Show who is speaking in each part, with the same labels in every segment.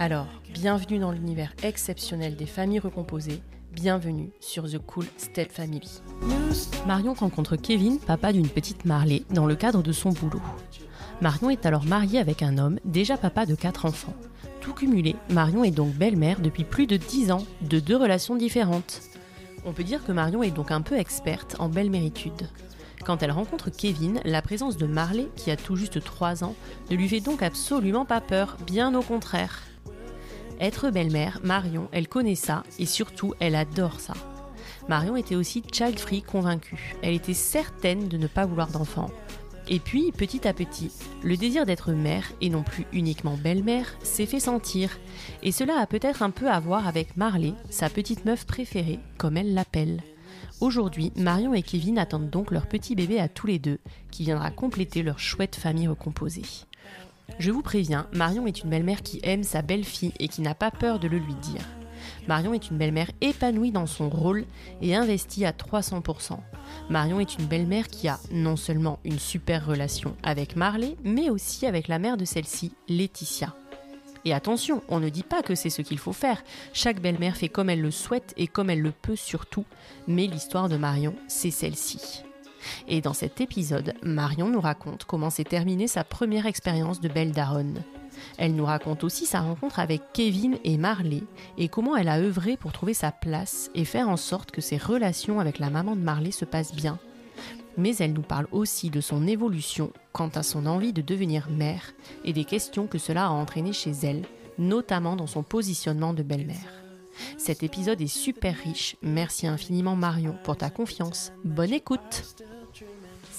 Speaker 1: Alors, bienvenue dans l'univers exceptionnel des familles recomposées, bienvenue sur The Cool Step Family. Marion rencontre Kevin, papa d'une petite Marley, dans le cadre de son boulot. Marion est alors mariée avec un homme, déjà papa de quatre enfants. Tout cumulé, Marion est donc belle-mère depuis plus de 10 ans, de deux relations différentes. On peut dire que Marion est donc un peu experte en belle-méritude. Quand elle rencontre Kevin, la présence de Marley, qui a tout juste 3 ans, ne lui fait donc absolument pas peur, bien au contraire. Être belle-mère, Marion, elle connaît ça et surtout, elle adore ça. Marion était aussi child-free convaincue. Elle était certaine de ne pas vouloir d'enfant. Et puis, petit à petit, le désir d'être mère, et non plus uniquement belle-mère, s'est fait sentir. Et cela a peut-être un peu à voir avec Marley, sa petite meuf préférée, comme elle l'appelle. Aujourd'hui, Marion et Kevin attendent donc leur petit bébé à tous les deux, qui viendra compléter leur chouette famille recomposée. Je vous préviens, Marion est une belle-mère qui aime sa belle-fille et qui n'a pas peur de le lui dire. Marion est une belle-mère épanouie dans son rôle et investie à 300%. Marion est une belle-mère qui a non seulement une super relation avec Marley, mais aussi avec la mère de celle-ci, Laetitia. Et attention, on ne dit pas que c'est ce qu'il faut faire. Chaque belle-mère fait comme elle le souhaite et comme elle le peut surtout. Mais l'histoire de Marion, c'est celle-ci. Et dans cet épisode, Marion nous raconte comment s'est terminée sa première expérience de belle daronne. Elle nous raconte aussi sa rencontre avec Kevin et Marley et comment elle a œuvré pour trouver sa place et faire en sorte que ses relations avec la maman de Marley se passent bien. Mais elle nous parle aussi de son évolution quant à son envie de devenir mère et des questions que cela a entraîné chez elle, notamment dans son positionnement de belle-mère. Cet épisode est super riche. Merci infiniment Marion pour ta confiance. Bonne écoute.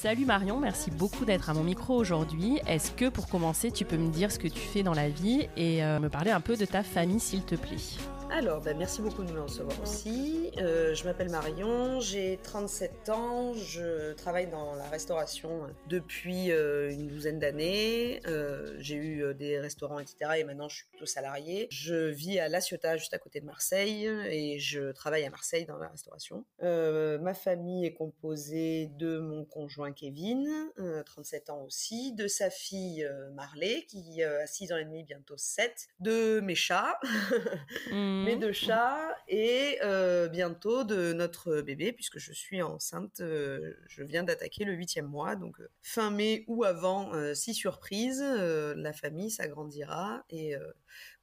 Speaker 1: Salut Marion, merci beaucoup d'être à mon micro aujourd'hui. Est-ce que pour commencer, tu peux me dire ce que tu fais dans la vie et euh, me parler un peu de ta famille s'il te plaît?
Speaker 2: Alors, ben, merci beaucoup de me recevoir aussi. Euh, je m'appelle Marion, j'ai 37 ans, je travaille dans la restauration depuis euh, une douzaine d'années. Euh, j'ai eu des restaurants, etc. Et maintenant, je suis plutôt salariée. Je vis à La Ciotat, juste à côté de Marseille, et je travaille à Marseille dans la restauration. ma famille est composée de mon conjoint Kevin, 37 ans aussi, de sa fille Marley, qui a 6 ans et demi, bientôt 7, de mes chats.
Speaker 1: Mmh.
Speaker 2: mes deux chats et bientôt de notre bébé puisque je suis enceinte. je viens d'attaquer le huitième mois, donc fin mai ou avant, si surprise, la famille s'agrandira et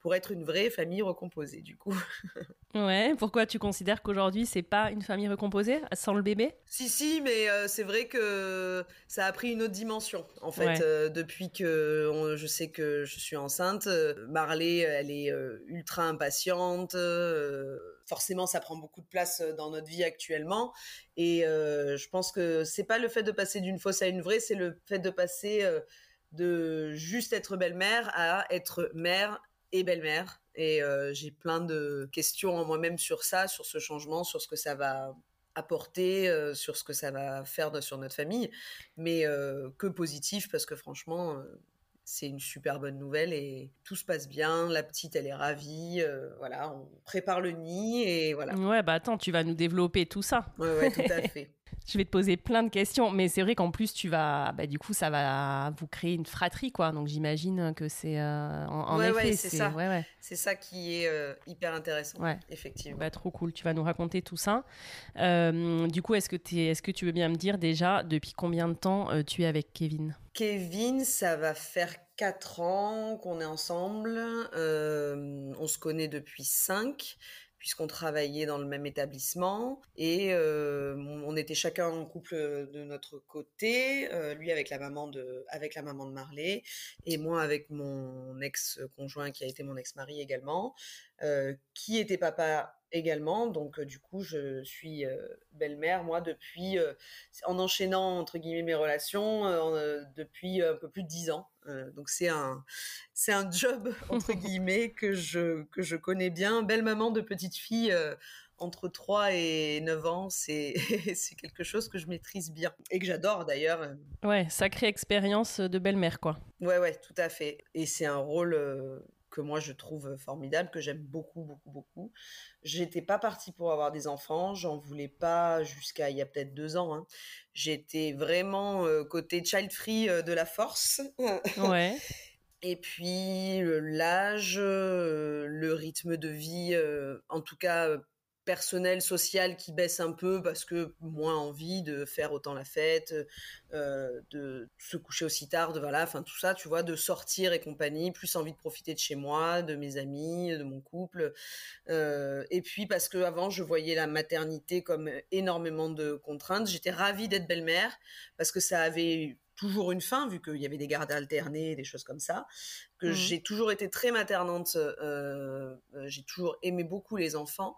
Speaker 2: pour être une vraie famille recomposée du coup.
Speaker 1: ouais, pourquoi tu considères qu'aujourd'hui c'est pas une famille recomposée sans le bébé?
Speaker 2: Si si, mais euh, c'est vrai que ça a pris une autre dimension en fait euh, depuis que je sais que je suis enceinte. Euh, Marley, elle est ultra impatiente. forcément, ça prend beaucoup de place dans notre vie actuellement, et je pense que c'est pas le fait de passer d'une fausse à une vraie, c'est le fait de passer de juste être belle-mère à être mère et belle-mère. Et euh, j'ai plein de questions en moi-même sur ça, sur ce changement, sur ce que ça va apporter, euh, sur ce que ça va faire sur notre famille. Mais euh, que positif, parce que franchement, c'est une super bonne nouvelle et tout se passe bien. La petite, elle est ravie. voilà, on prépare le nid et voilà.
Speaker 1: Ouais, bah attends, tu vas nous développer tout ça.
Speaker 2: Ouais, ouais, tout à fait.
Speaker 1: Je vais te poser plein de questions, mais c'est vrai qu'en plus tu vas, bah, du coup, ça va vous créer une fratrie, quoi. Donc j'imagine que c'est euh, en, effet,
Speaker 2: c'est ça. C'est ça qui est euh, hyper intéressant, effectivement.
Speaker 1: Bah, trop cool. Tu vas nous raconter tout ça. Euh, du coup, est-ce que es, est-ce que tu veux bien me dire déjà depuis combien de temps tu es avec Kevin?
Speaker 2: Kevin, ça va faire 4 ans qu'on est ensemble. on se connaît depuis 5 puisqu'on travaillait dans le même établissement et euh, on était chacun en couple de notre côté, euh, lui avec la maman de avec la maman de Marley et moi avec mon ex conjoint qui a été mon ex mari également, euh, qui était papa également. Donc, du coup, je suis belle-mère, moi, depuis, en enchaînant, entre guillemets, mes relations, depuis un peu plus de dix ans. Donc, c'est un, c'est un job, entre guillemets, que je, que je connais bien. Belle maman de petite fille entre 3 et 9 ans, c'est quelque chose que je maîtrise bien et que j'adore d'ailleurs.
Speaker 1: Ouais, sacrée expérience de belle-mère, quoi.
Speaker 2: Ouais, ouais, tout à fait. Et c'est un rôle que moi je trouve formidable, que j'aime beaucoup, beaucoup, beaucoup. J'étais pas partie pour avoir des enfants, j'en voulais pas jusqu'à il y a peut-être deux ans. Hein. J'étais vraiment euh, côté child free euh, de la force.
Speaker 1: Ouais.
Speaker 2: Et puis l'âge, euh, le rythme de vie, en tout cas personnel, social qui baisse un peu parce que moins envie de faire autant la fête, euh, de se coucher aussi tard, de voilà, enfin tout ça, tu vois, de sortir et compagnie, plus envie de profiter de chez moi, de mes amis, de mon couple. Euh, et puis parce que avant je voyais la maternité comme énormément de contraintes. J'étais ravie d'être belle-mère parce que ça avait toujours une fin, vu qu'il y avait des gardes alternés, des choses comme ça, que mmh. j'ai toujours été très maternante, euh, j'ai toujours aimé beaucoup les enfants,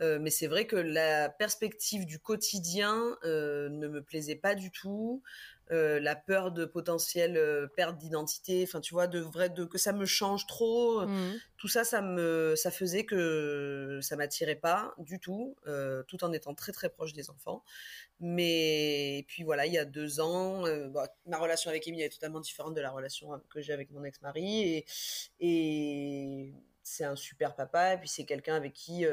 Speaker 2: euh, mais c'est vrai que la perspective du quotidien euh, ne me plaisait pas du tout. Euh, la peur de potentielle perte d'identité, enfin tu vois, de vrai, de que ça me change trop, mmh. tout ça, ça me, ça faisait que ça m'attirait pas du tout, tout en étant très très proche des enfants. Mais puis voilà, il y a deux ans, bah, ma relation avec Amy est totalement différente de la relation que j'ai avec mon ex-mari et, et c'est un super papa et puis c'est quelqu'un avec qui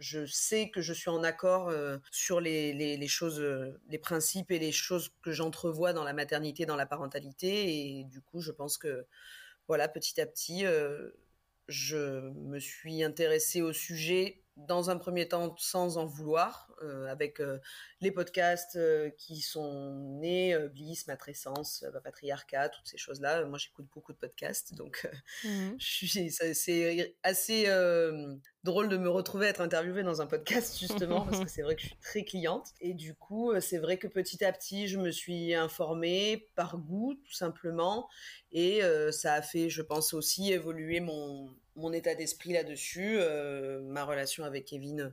Speaker 2: je sais que je suis en accord sur les, choses, les principes et les choses que j'entrevois dans la maternité, dans la parentalité. Et du coup, je pense que, voilà, petit à petit, je me suis intéressée au sujet dans un premier temps sans en vouloir, euh, avec euh, les podcasts euh, qui sont nés, Bliss, Matrescence, Patriarcat, toutes ces choses-là. Moi, j'écoute beaucoup de podcasts, donc mmh. c'est assez drôle de me retrouver à être interviewée dans un podcast, justement, parce que c'est vrai que je suis très cliente. Et du coup, c'est vrai que petit à petit, je me suis informée par goût, tout simplement, et ça a fait, je pense, aussi évoluer mon mon état d'esprit là-dessus, euh, ma relation avec Kevin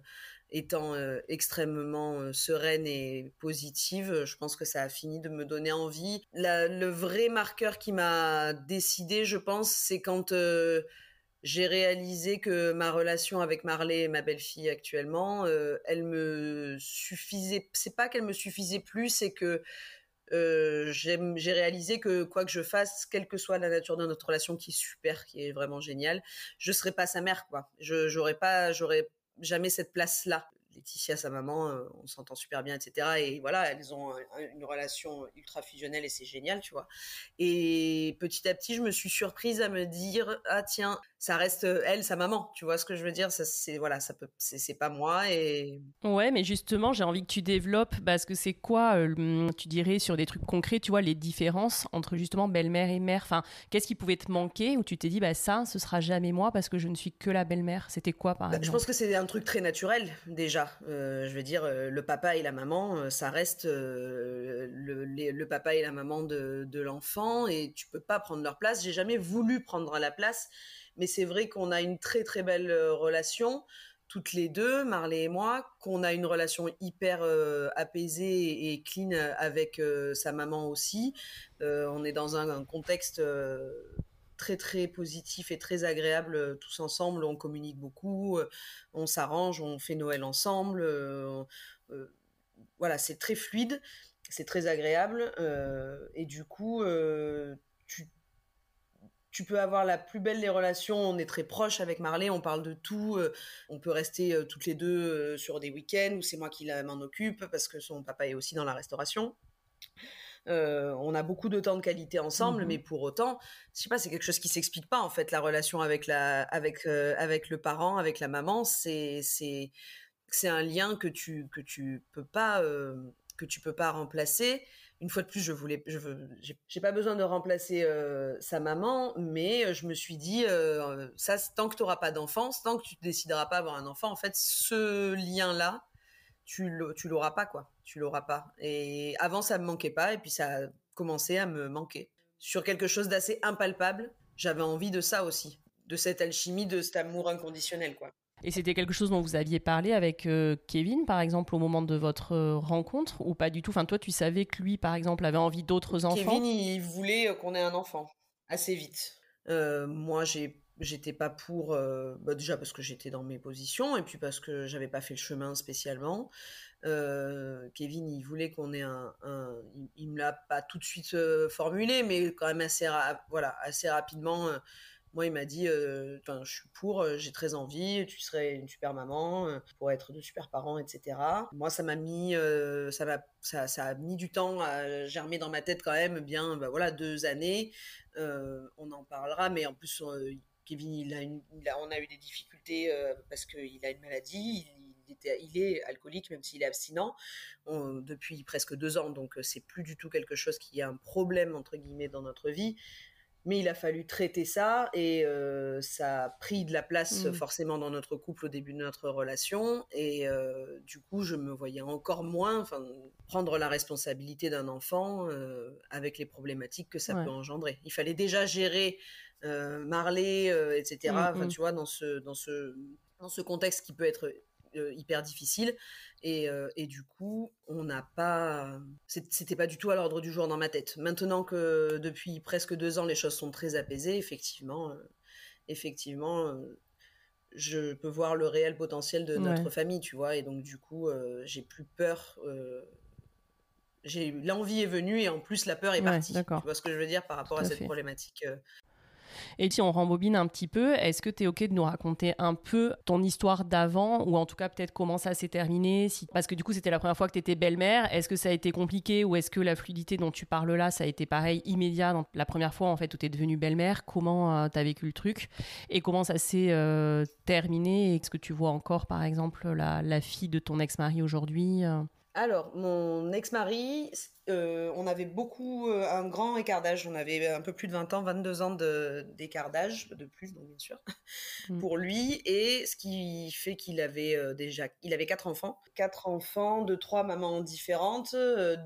Speaker 2: étant euh, extrêmement euh, sereine et positive, je pense que ça a fini de me donner envie. le vrai marqueur qui m'a décidé, je pense, c'est quand j'ai réalisé que ma relation avec Marley, ma belle-fille actuellement, elle me suffisait. C'est pas qu'elle me suffisait plus, c'est que euh, j'ai réalisé que quoi que je fasse, quelle que soit la nature de notre relation, qui est super, qui est vraiment géniale, je serais pas sa mère, quoi. Je j'aurais pas, j'aurais jamais cette place-là. Laetitia, sa maman, on s'entend super bien, etc. Et voilà, elles ont une relation ultra fusionnelle et c'est génial, tu vois. Et petit à petit, je me suis surprise à me dire, ah tiens, ça reste elle, sa maman. Tu vois ce que je veux dire? Ça, c'est voilà, ça peut, c'est pas moi. Et
Speaker 1: ouais, mais justement, j'ai envie que tu développes parce que c'est quoi, tu dirais sur des trucs concrets, tu vois, les différences entre justement belle-mère et mère? Enfin, qu'est-ce qui pouvait te manquer ou tu t'es dit, bah ça, ce sera jamais moi parce que je ne suis que la belle-mère? C'était quoi par exemple
Speaker 2: Je pense que c'est un truc très naturel déjà. je veux dire, le papa et la maman, ça reste le, le, papa et la maman de, de l'enfant et tu peux pas prendre leur place. J'ai jamais voulu prendre la place mais c'est vrai qu'on a une très très belle euh, relation toutes les deux, Marley et moi, qu'on a une relation hyper euh, apaisée et clean avec euh, sa maman aussi. on est dans un, contexte très très positif et très agréable tous ensemble. On communique beaucoup, on s'arrange, on fait Noël ensemble. voilà, c'est très fluide, c'est très agréable et du coup, tu tu peux avoir la plus belle des relations, on est très proche avec Marley, on parle de tout, euh, on peut rester euh, toutes les deux euh, sur des week-ends où c'est moi qui m'en occupe parce que son papa est aussi dans la restauration. on a beaucoup de temps de qualité ensemble, mhm. mais pour autant, je sais pas, c'est quelque chose qui s'explique pas en fait. La relation avec la, avec avec le parent, avec la maman, c'est c'est c'est un lien que tu que tu peux pas que tu peux pas remplacer une fois de plus, je voulais, je veux, j'ai pas besoin de remplacer euh, sa maman, mais euh, je me suis dit, euh, ça, tant que tu n'auras pas d'enfance, tant que tu décideras pas avoir un enfant, en fait, ce lien-là, tu l'auras pas, quoi. Tu l'auras pas. Et avant, ça me manquait pas, et puis ça a commencé à me manquer. Sur quelque chose d'assez impalpable, j'avais envie de ça aussi, de cette alchimie, de cet amour inconditionnel, quoi.
Speaker 1: Et c'était quelque chose dont vous aviez parlé avec euh, Kevin, par exemple, au moment de votre euh, rencontre, ou pas du tout? Enfin, toi, tu savais que lui, par exemple, avait envie d'autres enfants?
Speaker 2: Kevin, il voulait euh, qu'on ait un enfant, assez vite. moi, j'ai j'étais pas pour bah, déjà parce que j'étais dans mes positions et puis parce que j'avais pas fait le chemin spécialement. Kevin il voulait qu'on ait un, il, il, me l'a pas tout de suite formulé mais quand même assez voilà assez rapidement moi, il m'a dit, euh, je suis pour, euh, j'ai très envie, tu serais une super maman, euh, pour être de super parents, etc. Moi, ça m'a mis, ça, a mis du temps à germer dans ma tête quand même, bien, bah, voilà, deux années. on en parlera, mais en plus, Kevin, on a eu des difficultés parce qu'il a une maladie. Il est alcoolique, même s'il est abstinent, depuis presque deux ans. Donc, c'est plus du tout quelque chose qui est un problème, entre guillemets, dans notre vie mais il a fallu traiter ça et euh, ça a pris de la place mm. forcément dans notre couple au début de notre relation et euh, du coup je me voyais encore moins prendre la responsabilité d'un enfant euh, avec les problématiques que ça peut engendrer il fallait déjà gérer Marley etc mm, enfin mm. tu vois dans ce dans ce dans ce contexte qui peut être hyper difficile. Et, euh, et, du coup, on n'a pas. C'était pas du tout à l'ordre du jour dans ma tête. Maintenant que depuis presque deux ans, les choses sont très apaisées, effectivement, euh, effectivement, je peux voir le réel potentiel de notre famille, tu vois. Et donc, du coup, j'ai plus peur. j'ai l'envie est venue et en plus la peur est partie. Tu vois ce que je veux dire par rapport à, cette problématique
Speaker 1: et si on rembobine un petit peu, est-ce que tu es OK de nous raconter un peu ton histoire d'avant, ou en tout cas peut-être comment ça s'est terminé si... Parce que du coup, c'était la première fois que tu étais belle-mère. Est-ce que ça a été compliqué, ou est-ce que la fluidité dont tu parles là, ça a été pareil, immédiat, dans la première fois en fait où tu es devenue belle-mère? Comment euh, tu as vécu le truc? Et comment ça s'est euh, terminé? Est-ce que tu vois encore, par exemple, la, la fille de ton ex-mari aujourd'hui euh?
Speaker 2: alors, mon ex-mari, euh, on avait beaucoup, euh, un grand écart d'âge. On avait un peu plus de 20 ans, 22 ans d'écart d'âge, de plus, donc bien sûr, mm. pour lui. Et ce qui fait qu'il avait euh, déjà, il avait quatre enfants. Quatre enfants de trois mamans différentes,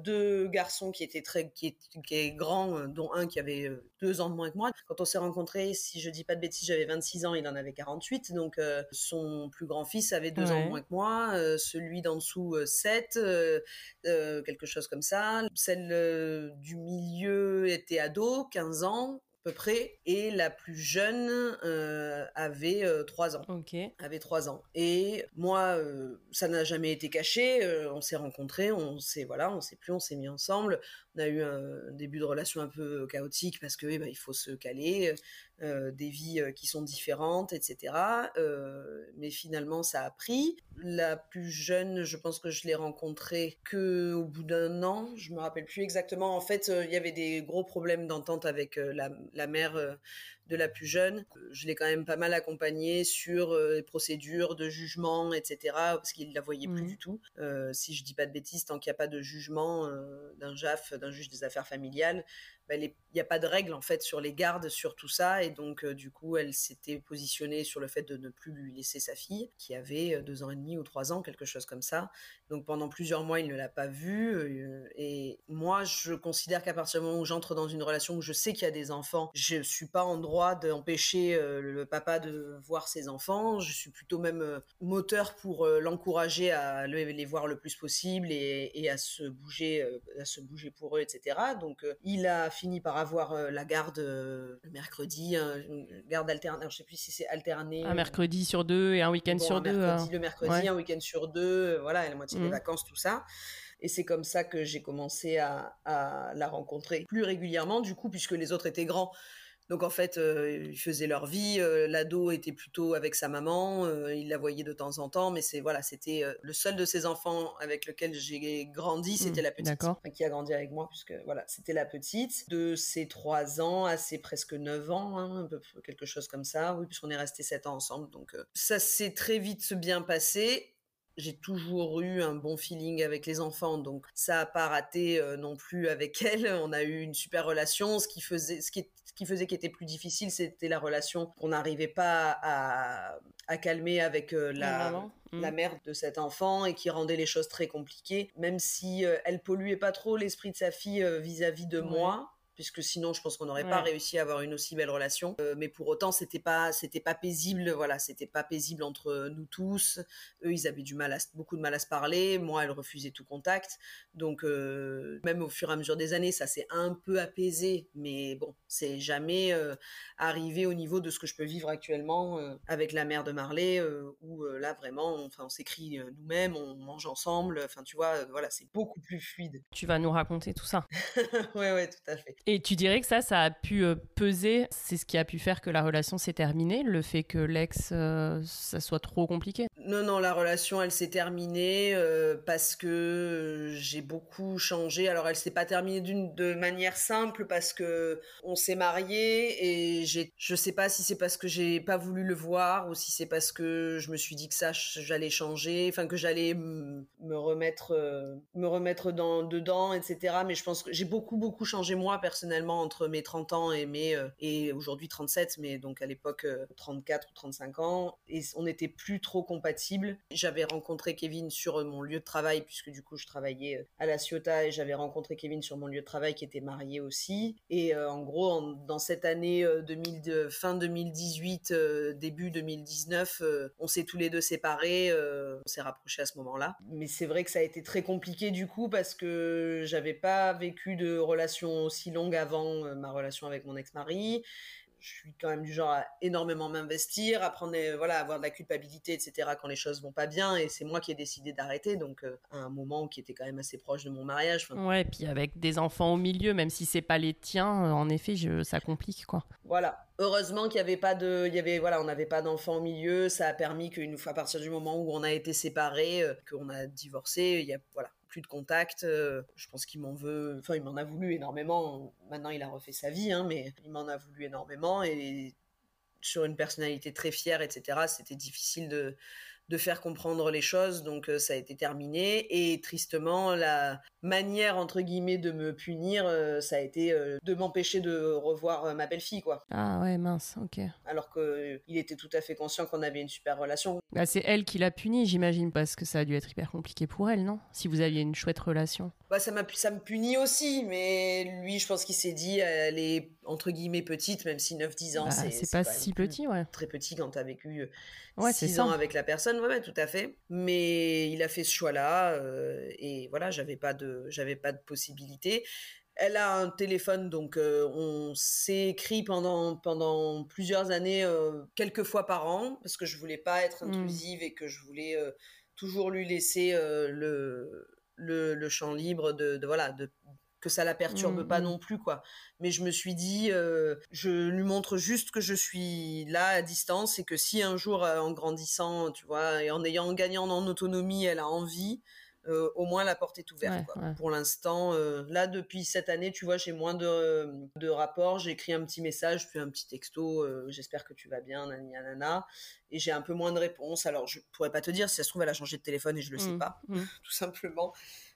Speaker 2: deux garçons qui étaient très, qui, est, grands, dont un qui avait deux ans de moins que moi. Quand on s'est rencontrés, si je dis pas de bêtises, j'avais 26 ans, il en avait 48. Donc, son plus grand fils avait deux ans de moins que moi. celui d'en dessous, 7, quelque chose comme ça celle euh, du milieu était ado, 15 ans à peu près, et la plus jeune euh, avait euh, 3 ans.
Speaker 1: Ok.
Speaker 2: Avait 3 ans. Et moi, euh, ça n'a jamais été caché. on s'est rencontrés, on s'est voilà, on s'est plus, on s'est mis ensemble. On a eu un début de relation un peu chaotique parce que ben, il faut se caler. des vies qui sont différentes, etc. mais finalement, ça a pris. La plus jeune, je pense que je l'ai rencontrée que au bout d'un an. Je me rappelle plus exactement. En fait, il y avait des gros problèmes d'entente avec la, mère de la plus jeune. Je l'ai quand même pas mal accompagnée sur les procédures de jugement, etc. Parce qu'il la voyait plus mmh. du tout. si je dis pas de bêtises, tant qu'il n'y a pas de jugement d'un JAF, d'un juge des affaires familiales, bah, il n'y a pas de règle en fait sur les gardes, sur tout ça, et donc euh, du coup elle s'était positionnée sur le fait de ne plus lui laisser sa fille, qui avait euh, deux ans et demi ou trois ans, quelque chose comme ça. Donc pendant plusieurs mois il ne l'a pas vue, euh, et moi je considère qu'à partir du moment où j'entre dans une relation où je sais qu'il y a des enfants, je suis pas en droit d'empêcher le papa de voir ses enfants. Je suis plutôt même moteur pour l'encourager à les voir le plus possible et, et à se bouger, à se bouger pour eux, etc. Donc il a fini par avoir euh, la garde euh, le mercredi, une garde alternée. Je sais plus si c'est alterné.
Speaker 1: Un mercredi sur deux et un week-end sur deux.
Speaker 2: Mercredi, hein. Le mercredi, un week-end sur deux. Voilà, la moitié des mmh. vacances, tout ça. Et c'est comme ça que j'ai commencé à, à, la rencontrer plus régulièrement, du coup, puisque les autres étaient grands. Donc en fait, euh, ils faisaient leur vie. Euh, l'ado était plutôt avec sa maman. Euh, il la voyait de temps en temps, mais c'est voilà, c'était le seul de ses enfants avec lequel j'ai grandi, c'était mmh, la petite, qui a grandi avec moi, puisque voilà, c'était la petite. De ses trois ans à ses presque neuf ans, hein, un peu quelque chose comme ça. Oui, puisqu'on est resté sept ans ensemble. Donc ça s'est très vite bien passé j'ai toujours eu un bon feeling avec les enfants, donc ça a pas raté non plus avec elle. On a eu une super relation. Ce qui faisait, ce qui, ce qui faisait qui était plus difficile, c'était la relation qu'on n'arrivait pas à, à, calmer avec la, la mmh. mère de cet enfant et qui rendait les choses très compliquées. Même si elle polluait pas trop l'esprit de sa fille vis-à-vis de moi puisque sinon je pense qu'on n'aurait pas réussi à avoir une aussi belle relation. Euh, mais pour autant, c'était pas, c'était pas paisible, voilà, c'était pas paisible entre nous tous. Eux, ils avaient du mal à, beaucoup de mal à se parler. Moi, elle refusait tout contact. Donc, euh, même au fur et à mesure des années, ça s'est un peu apaisé, mais bon, c'est jamais euh, arrivé au niveau de ce que je peux vivre actuellement avec la mère de Marley, où là vraiment, enfin, on s'écrit nous-mêmes, on mange ensemble. Enfin, tu vois, voilà, c'est beaucoup plus fluide.
Speaker 1: Tu vas nous raconter tout ça.
Speaker 2: ouais, ouais, tout à fait.
Speaker 1: Et tu dirais que ça, ça a pu euh, peser, c'est ce qui a pu faire que la relation s'est terminée, le fait que l'ex, euh, ça soit trop compliqué?
Speaker 2: Non, non, la relation, elle s'est terminée euh, parce que j'ai beaucoup changé. Alors, elle s'est pas terminée d'une de manière simple parce que on s'est mariés et j'ai, je sais pas si c'est parce que j'ai pas voulu le voir ou si c'est parce que je me suis dit que ça, j'allais changer, enfin que j'allais me remettre, me remettre dans dedans, etc. Mais je pense que j'ai beaucoup, beaucoup changé moi personnellement entre mes 30 ans et mes euh, et aujourd'hui 37 mais donc à l'époque 34 euh, ou 35 ans et on n'était plus trop compatibles. J'avais rencontré Kevin sur euh, mon lieu de travail puisque du coup je travaillais à la Ciotat et j'avais rencontré Kevin sur mon lieu de travail qui était marié aussi et en gros dans cette année 2000 fin 2018 début 2019 on s'est tous les deux séparés on s'est rapprochés à ce moment-là mais c'est vrai que ça a été très compliqué du coup parce que j'avais pas vécu de relation aussi longue avant euh, ma relation avec mon ex-mari. Je suis quand même du genre à énormément m'investir, à prendre, euh, voilà, avoir de la culpabilité, etc. quand les choses vont pas bien. Et c'est moi qui ai décidé d'arrêter. Donc, euh, à un moment qui était quand même assez proche de mon mariage.
Speaker 1: Ouais, puis avec des enfants au milieu, même si c'est pas les tiens, en effet, je, ça complique, quoi.
Speaker 2: Voilà. Heureusement qu'il y avait pas de, il y avait, voilà, on n'avait pas d'enfants au milieu. Ça a permis qu'une fois, à partir du moment où on a été séparés, qu'on a divorcé, il y a, voilà, plus de contact. Euh, je pense qu'il m'en veut, enfin, il m'en a voulu énormément. Maintenant, il a refait sa vie, hein, mais il m'en a voulu énormément. Et sur une personnalité très fière, etc., c'était difficile de, de faire comprendre les choses, donc euh, ça a été terminé. Et tristement, la manière entre guillemets de me punir, euh, ça a été euh, de m'empêcher de revoir ma belle-fille, quoi.
Speaker 1: Ah ouais, mince, ok.
Speaker 2: Alors que il était tout à fait conscient qu'on avait une super relation.
Speaker 1: Bah, c'est elle qui l'a puni, j'imagine, parce que ça a dû être hyper compliqué pour elle, non? Si vous aviez une chouette relation.
Speaker 2: Bah ça m'a ça me punit aussi, mais lui, je pense qu'il s'est dit, elle est entre guillemets petite, même si 9-10 ans, bah,
Speaker 1: c'est pas si petit, ouais.
Speaker 2: Très petit quand t'as vécu ouais, 6 ans avec la personne ouais, tout à fait. Mais il a fait ce choix-là euh, et voilà, j'avais pas de, j'avais pas de possibilité. Elle a un téléphone, donc euh, on s'est écrit pendant pendant plusieurs années, euh, quelques fois par an, parce que je voulais pas être mmh. intrusive et que je voulais toujours lui laisser le, le, le champ libre de, de voilà de que ça la perturbe
Speaker 1: Mmh,
Speaker 2: pas
Speaker 1: mmh.
Speaker 2: non plus, quoi. Mais je me suis dit, euh, je lui montre juste que je suis là à distance et que si un jour, euh, en grandissant, tu vois, et en ayant en gagnant en autonomie, elle a envie, euh, au moins la porte est ouverte.
Speaker 1: Ouais,
Speaker 2: quoi.
Speaker 1: ouais.
Speaker 2: Pour l'instant, euh, là depuis cette année, tu vois, j'ai moins de, de rapports. J'ai écrit un petit message, puis un petit texto. euh, J'espère que tu vas bien, nani nanana. Et j'ai un peu moins de réponses. Alors je pourrais pas te dire si ça se trouve elle a changé de téléphone et je le sais
Speaker 1: Mmh,
Speaker 2: pas,
Speaker 1: mmh.
Speaker 2: tout simplement.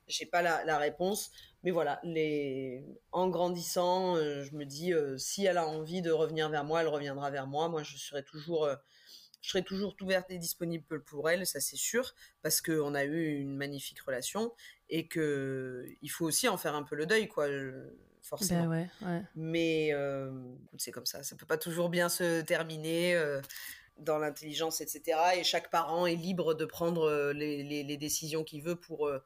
Speaker 2: J'ai pas la, la réponse. Mais voilà, les... en grandissant, je me dis si elle a envie de revenir vers moi, elle reviendra vers moi. Moi, je serai toujours je serai toujours ouverte et disponible pour elle, ça c'est sûr, parce qu'on a eu une magnifique relation et que il faut aussi en faire un peu le deuil, quoi, forcément.
Speaker 1: Ben ouais, ouais.
Speaker 2: Mais euh, c'est comme ça, ça peut pas toujours bien se terminer euh, dans l'intelligence, etc. Et chaque parent est libre de prendre euh, les, les- les décisions qu'il veut pour euh,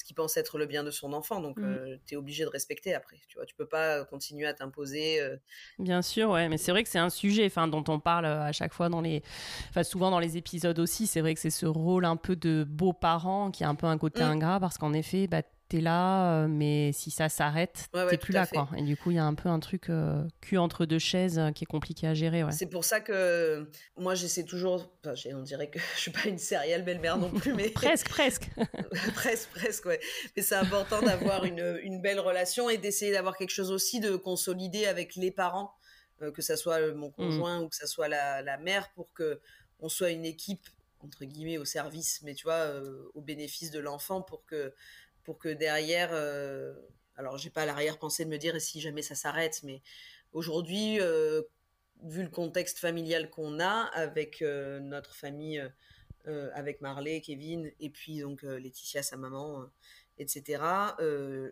Speaker 2: ce qu'il pense être le bien de son enfant. Donc,
Speaker 1: Mm.
Speaker 2: tu es obligé de respecter après. Tu vois, tu peux pas continuer à t'imposer. euh,
Speaker 1: Bien sûr, ouais, mais c'est vrai que c'est un sujet, enfin, dont on parle à chaque fois dans les, enfin, souvent dans les épisodes aussi. C'est vrai que c'est ce rôle un peu de beau-parent qui a un peu un côté
Speaker 2: Mm.
Speaker 1: ingrat parce qu'en effet, bah, t'es là, euh, mais si ça s'arrête,
Speaker 2: Ouais, ouais,
Speaker 1: t'es plus là,
Speaker 2: fait.
Speaker 1: quoi. Et du coup, il y a un peu un truc euh, cul entre deux chaises euh, qui est compliqué à gérer, ouais.
Speaker 2: C'est pour ça que moi j'essaie toujours. Enfin, on dirait que je suis pas une céréale belle-mère non plus, mais
Speaker 1: Presque, presque.
Speaker 2: presque, presque, ouais. Mais c'est important d'avoir une, une belle relation et d'essayer d'avoir quelque chose aussi de consolidé avec les parents, euh, que ça soit euh, mon conjoint ou que ça soit la, la mère, pour que on soit une équipe entre guillemets au service, mais tu vois, euh, au bénéfice de l'enfant, pour que pour que derrière, euh, alors j'ai pas l'arrière-pensée de me dire si jamais ça s'arrête, mais aujourd'hui, euh, vu le contexte familial qu'on a avec euh, notre famille, euh, avec Marley, Kevin, et puis donc Laetitia, sa maman, etc.,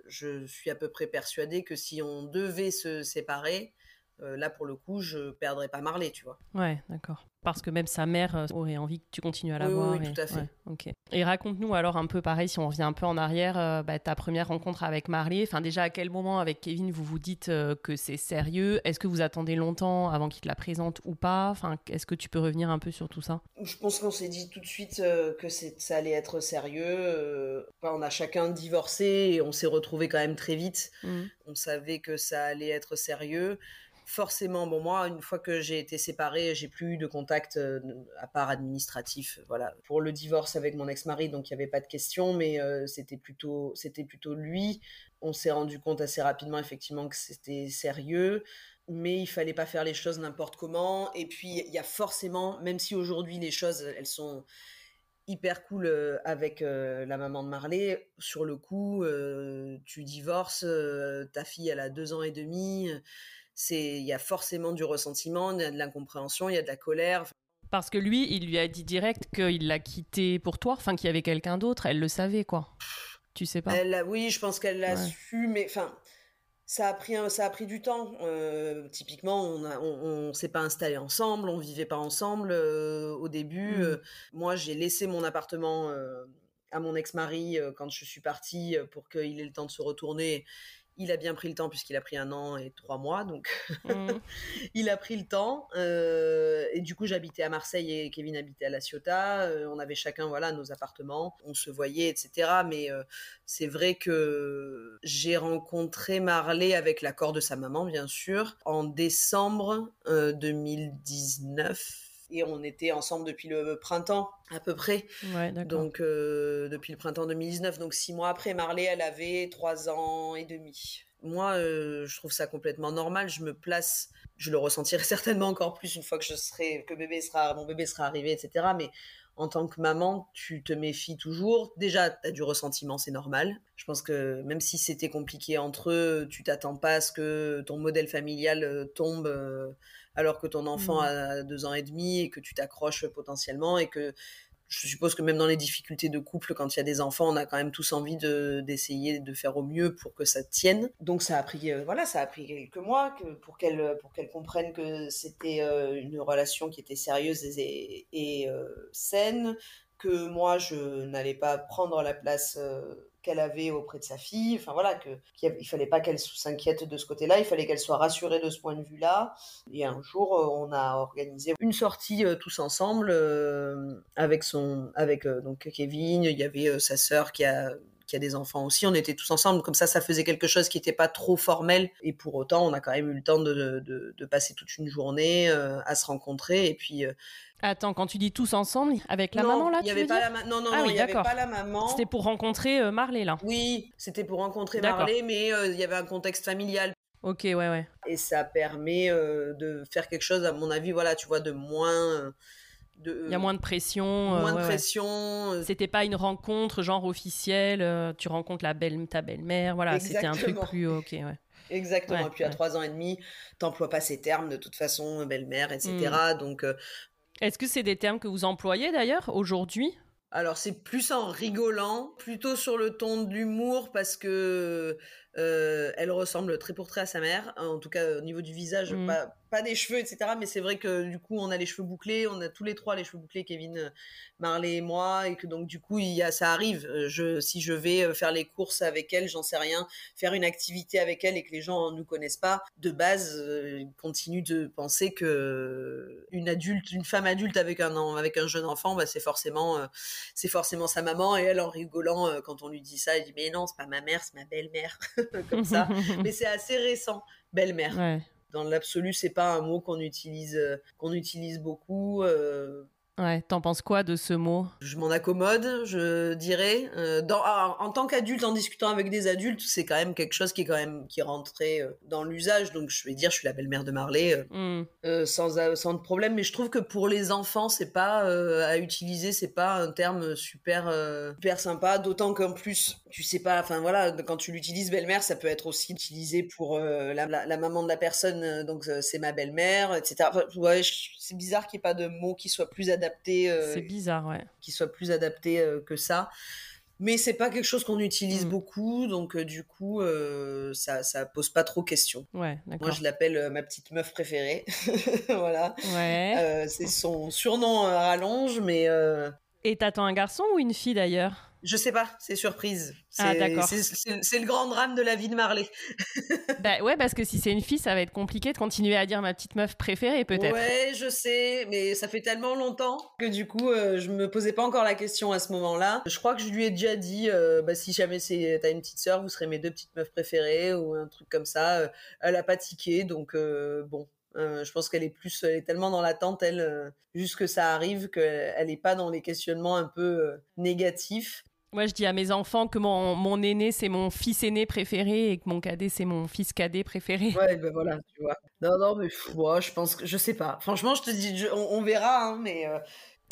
Speaker 2: je suis à peu près persuadée que si on devait se séparer, là pour le coup, je perdrais pas Marley, tu vois.
Speaker 1: Ouais, d'accord. Parce que même sa mère euh, aurait envie que tu continues à la
Speaker 2: Oui,
Speaker 1: voir.
Speaker 2: oui,
Speaker 1: et...
Speaker 2: tout à fait.
Speaker 1: ouais. Et raconte-nous alors un peu pareil, si on revient un peu en arrière, euh, bah, ta première rencontre avec Marley. Enfin, déjà, à quel moment avec Kevin vous vous dites euh, que c'est sérieux? Est-ce que vous attendez longtemps avant qu'il te la présente ou pas? Enfin, est-ce que tu peux revenir un peu sur tout ça?
Speaker 2: Je pense qu'on s'est dit tout de suite euh, que ça allait être sérieux. enfin, on a chacun divorcé et on s'est retrouvés quand même très vite.
Speaker 1: Mhm.
Speaker 2: On savait que ça allait être sérieux. Forcément, bon moi, une fois que j'ai été séparée, j'ai plus eu de contact euh, à part administratif. Voilà, pour le divorce avec mon ex-mari, donc il y avait pas de question, mais euh, c'était plutôt, c'était plutôt lui. On s'est rendu compte assez rapidement, effectivement, que c'était sérieux, mais il fallait pas faire les choses n'importe comment. Et puis il y a forcément, même si aujourd'hui les choses, elles sont hyper cool euh, avec la maman de Marley. Sur le coup, tu divorces, ta fille elle a deux ans et demi. C'est, il y a forcément du ressentiment, il y a de l'incompréhension, il y a de la colère.
Speaker 1: Parce que lui, il lui a dit direct qu'il l'a quitté pour toi, enfin qu'il y avait quelqu'un d'autre. Elle le savait, quoi. Tu sais pas?
Speaker 2: Elle, a- oui, je pense qu'elle l'a
Speaker 1: Ouais.
Speaker 2: su, mais enfin, ça a pris un- ça a pris du temps. Euh, typiquement, on a, on, on s'est pas installé ensemble, on vivait pas ensemble euh, au début.
Speaker 1: Mm.
Speaker 2: Euh, moi, j'ai laissé mon appartement à mon ex-mari quand je suis partie pour qu'il ait le temps de se retourner. Il a bien pris le temps puisqu'il a pris un an et trois mois, donc
Speaker 1: Mhm.
Speaker 2: il a pris le temps. euh, et du coup, j'habitais à Marseille et Kevin habitait à La Ciotat. euh, on avait chacun voilà nos appartements, on se voyait, etc. Mais euh, c'est vrai que j'ai rencontré Marley avec l'accord de sa maman, bien sûr, en décembre euh, 2019. Et on était ensemble depuis le printemps, à peu près.
Speaker 1: Ouais.
Speaker 2: Donc, euh, depuis le printemps 2019. Donc, six mois après, Marley, elle avait trois ans et demi. Moi, euh, je trouve ça complètement normal. Je me place, je le ressentirai certainement encore plus une fois que je serai, que bébé sera, mon bébé sera arrivé, etc. Mais en tant que maman, tu te méfies toujours. Déjà, tu as du ressentiment, c'est normal. Je pense que même si c'était compliqué entre eux, tu t'attends pas à ce que ton modèle familial euh, tombe alors que ton enfant
Speaker 1: Mm.
Speaker 2: a deux ans et demi et que tu t'accroches potentiellement et que je suppose que même dans les difficultés de couple, quand il y a des enfants, on a quand même tous envie de d'essayer de faire au mieux pour que ça tienne. Donc ça a pris, euh, voilà, ça a pris quelques mois que, pour qu'elle pour qu'elle comprenne que c'était euh, une relation qui était sérieuse et, et euh, saine, que moi je n'allais pas prendre la place euh, qu'elle avait auprès de sa fille. Enfin voilà, que qu'il fallait pas qu'elle s'inquiète de ce côté-là, il fallait qu'elle soit rassurée de ce point de vue-là. Et un jour, euh, on a organisé une sortie euh, tous ensemble avec son, avec donc Kevin. Il y avait sa sœur qui a qui a des enfants aussi. On était tous ensemble, comme ça, ça faisait quelque chose qui n'était pas trop formel. Et pour autant, on a quand même eu le temps de, de, passer toute une journée à se rencontrer. Et puis.
Speaker 1: Attends, quand tu dis tous ensemble, avec la maman là,
Speaker 2: y avait pas la Non, non, ah non, il n'y avait pas la maman.
Speaker 1: C'était pour rencontrer Marley là.
Speaker 2: Oui, c'était pour rencontrer Marley, mais il y avait un contexte familial.
Speaker 1: Ok, ouais, ouais.
Speaker 2: Et ça permet de faire quelque chose, à mon avis, voilà, tu vois, de moins
Speaker 1: il y a moins de pression.
Speaker 2: Euh, moins de pression. Euh.
Speaker 1: C'était pas une rencontre genre officielle. Euh, tu rencontres la belle, ta belle-mère. Voilà, c'était un truc plus ok. Ouais.
Speaker 2: Exactement. et puis à trois ans et demi, t'emploies pas ces termes de toute façon, belle-mère, etc. Hmm. Donc.
Speaker 1: Est-ce que c'est des termes que vous employez d'ailleurs aujourd'hui?
Speaker 2: Alors c'est plus en rigolant, plutôt sur le ton de l'humour parce que elle ressemble très pour très à sa mère, en tout cas au niveau du visage, hmm. pas, pas des cheveux, etc. Mais c'est vrai que du coup, on a les cheveux bouclés, on a tous les trois les cheveux bouclés, Kevin, Marley et moi, et que donc du coup, il y a, ça arrive. Euh, je, si je vais euh, faire les courses avec elle, j'en sais rien, faire une activité avec elle et que les gens ne nous connaissent pas, de base, euh, ils continuent de penser que une adulte, une femme adulte avec un avec un jeune enfant, bah, c'est forcément, c'est forcément sa maman. Et elle, en rigolant, quand on lui dit ça, elle dit mais non, c'est pas ma mère, c'est ma belle-mère, comme ça. mais c'est assez récent, belle-mère. Ouais. Dans l'absolu, c'est pas un mot qu'on utilise, euh, qu'on utilise beaucoup. Euh,
Speaker 1: Ouais, t'en penses quoi de ce mot?
Speaker 2: Je m'en accommode, je dirais. Euh, dans, en tant qu'adulte, en discutant avec des adultes, c'est quand même quelque chose qui est quand même qui rentrait euh, dans l'usage. Donc je vais dire, je suis la belle-mère de Marley, euh, mm. sans sans de problème. Mais je trouve que pour les enfants, c'est pas à utiliser, c'est pas un terme super super sympa. D'autant qu'en plus, tu sais pas, enfin voilà, quand tu l'utilises belle-mère, ça peut être aussi utilisé pour la, la, maman de la personne. donc c'est ma belle-mère, etc. ouais, c'est bizarre qu'il n'y ait pas de mot qui soit plus adapté
Speaker 1: euh, c'est bizarre, ouais.
Speaker 2: Qui soit plus adapté euh, que ça. Mais c'est pas quelque chose qu'on utilise mm. beaucoup, donc euh, du coup, ça, ça pose pas trop question.
Speaker 1: Ouais,
Speaker 2: Moi, je l'appelle ma petite meuf préférée. voilà.
Speaker 1: Ouais.
Speaker 2: c'est son surnom à rallonge, mais.
Speaker 1: Et t'attends un garçon ou une fille d'ailleurs?
Speaker 2: Je sais pas, c'est surprise.
Speaker 1: Ah, d'accord.
Speaker 2: C'est le grand drame de la vie de Marley.
Speaker 1: bah ouais, parce que si c'est une fille, ça va être compliqué de continuer à dire ma petite meuf préférée, peut-être.
Speaker 2: Ouais, je sais, mais ça fait tellement longtemps que du coup, euh, je me posais pas encore la question à ce moment-là. Je crois que je lui ai déjà dit, euh, bah, si jamais t'as une petite sœur, vous serez mes deux petites meufs préférées ou un truc comme ça. Euh, elle a pas tiqué, donc bon, euh, je pense qu'elle est plus, elle est tellement dans l'attente, elle, euh, juste que ça arrive, qu'elle n'est pas dans les questionnements un peu euh, négatifs.
Speaker 1: Moi, je dis à mes enfants que mon, mon aîné, c'est mon fils aîné préféré et que mon cadet, c'est mon fils cadet préféré.
Speaker 2: Ouais, ben voilà, tu vois. Non, non, mais moi, je pense que, je sais pas. Franchement, je te dis, on, verra, hein, mais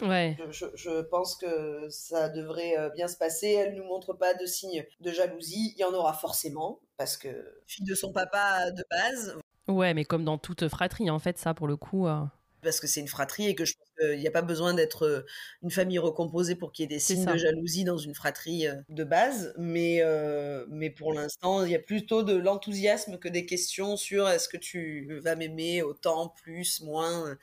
Speaker 1: Ouais.
Speaker 2: Je, je, pense que ça devrait bien se passer. Elle nous montre pas de signes de jalousie. Il y en aura forcément parce que fille de son papa de base.
Speaker 1: Ouais, mais comme dans toute fratrie, en fait, ça, pour le coup. Euh,
Speaker 2: Parce que c'est une fratrie et que je pense qu'il n'y a pas besoin d'être euh, une famille recomposée pour qu'il y ait des signes de jalousie dans une fratrie euh, de base. Mais, mais pour l'instant, il y a plutôt de l'enthousiasme que des questions sur est-ce que tu vas m'aimer autant, plus, moins,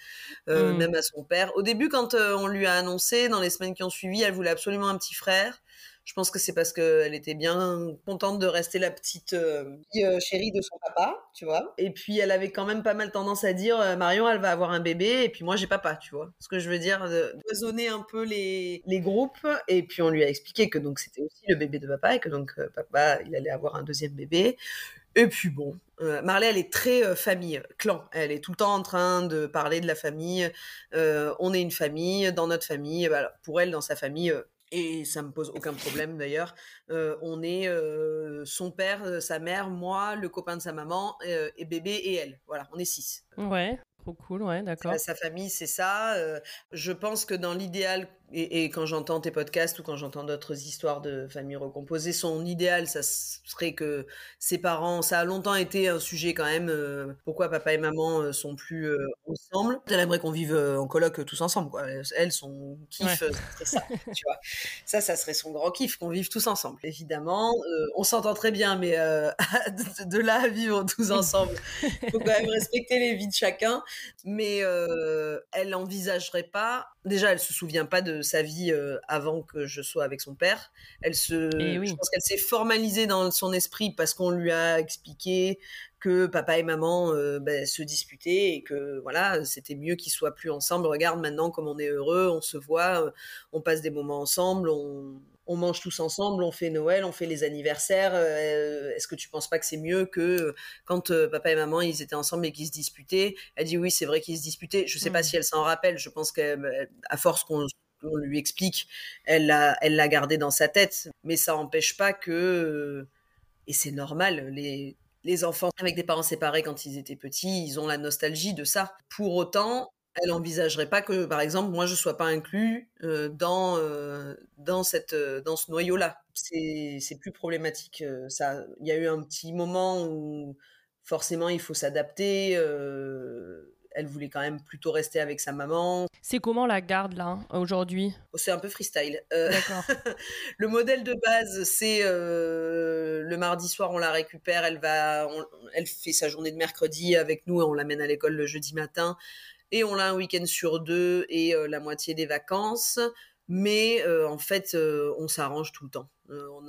Speaker 2: mmh. même à son père. Au début, quand on lui a annoncé, dans les semaines qui ont suivi, elle voulait absolument un petit frère. Je pense que c'est parce qu'elle était bien contente de rester la petite euh, euh, chérie de son papa, tu vois. Et puis elle avait quand même pas mal tendance à dire euh, Marion, elle va avoir un bébé, et puis moi j'ai papa, tu vois. Ce que je veux dire, de zoner un peu les, les groupes. Et puis on lui a expliqué que donc c'était aussi le bébé de papa et que donc papa il allait avoir un deuxième bébé. Et puis bon, Marley, elle est très famille, clan. Elle est tout le temps en train de parler de la famille. on est une famille, dans notre famille. Bah, pour elle, dans sa famille, et ça me pose aucun problème d'ailleurs. on est son père, sa mère, moi, le copain de sa maman et bébé et elle. Voilà, on est six.
Speaker 1: Ouais. Trop cool, ouais, d'accord.
Speaker 2: Sa famille, c'est ça. Euh, je pense que dans l'idéal, et, quand j'entends tes podcasts ou quand j'entends d'autres histoires de familles recomposées, son idéal, ça serait que ses parents, ça a longtemps été un sujet quand même, euh, pourquoi papa et maman euh, sont plus ensemble. Elle aimerait qu'on vive en coloc tous ensemble, quoi. Elle, son kiff, c'est ça, tu vois. Ça, ça serait son grand kiff, qu'on vive tous ensemble. Évidemment, on s'entend très bien, mais de, de, là à vivre tous ensemble, il faut quand même respecter les vies de chacun mais elle n'envisagerait pas. Déjà, elle se souvient pas de sa vie avant que je sois avec son père. Elle se,
Speaker 1: eh
Speaker 2: je pense qu'elle s'est formalisée dans son esprit parce qu'on lui a expliqué que papa et maman ben, se disputaient et que voilà, c'était mieux qu'ils soient plus ensemble. Regarde maintenant comme on est heureux, on se voit, on passe des moments ensemble, on on mange tous ensemble, on fait Noël, on fait les anniversaires. Est-ce que tu penses pas que c'est mieux que quand papa et maman ils étaient ensemble et qu'ils se disputaient Elle dit oui, c'est vrai qu'ils se disputaient. Je sais pas mmh. si elle s'en rappelle. Je pense qu'à force qu'on lui explique, elle l'a, elle l'a gardé dans sa tête. Mais ça n'empêche pas que, et c'est normal, les, les enfants avec des parents séparés quand ils étaient petits, ils ont la nostalgie de ça. Pour autant, elle envisagerait pas que, par exemple, moi je sois pas inclus euh, dans euh, dans cette euh, dans ce noyau-là. C'est c'est plus problématique. ça, il y a eu un petit moment où forcément il faut s'adapter elle voulait quand même plutôt rester avec sa maman.
Speaker 1: C'est comment la garde là aujourd'hui?
Speaker 2: Oh, C'est un peu freestyle. D'accord. le modèle de base, c'est le mardi soir, on la récupère, elle va, elle fait sa journée de mercredi avec nous, et on l'amène à l'école le jeudi matin, et on l'a un week-end sur deux et euh, la moitié des vacances. Mais en fait, on s'arrange tout le temps. on,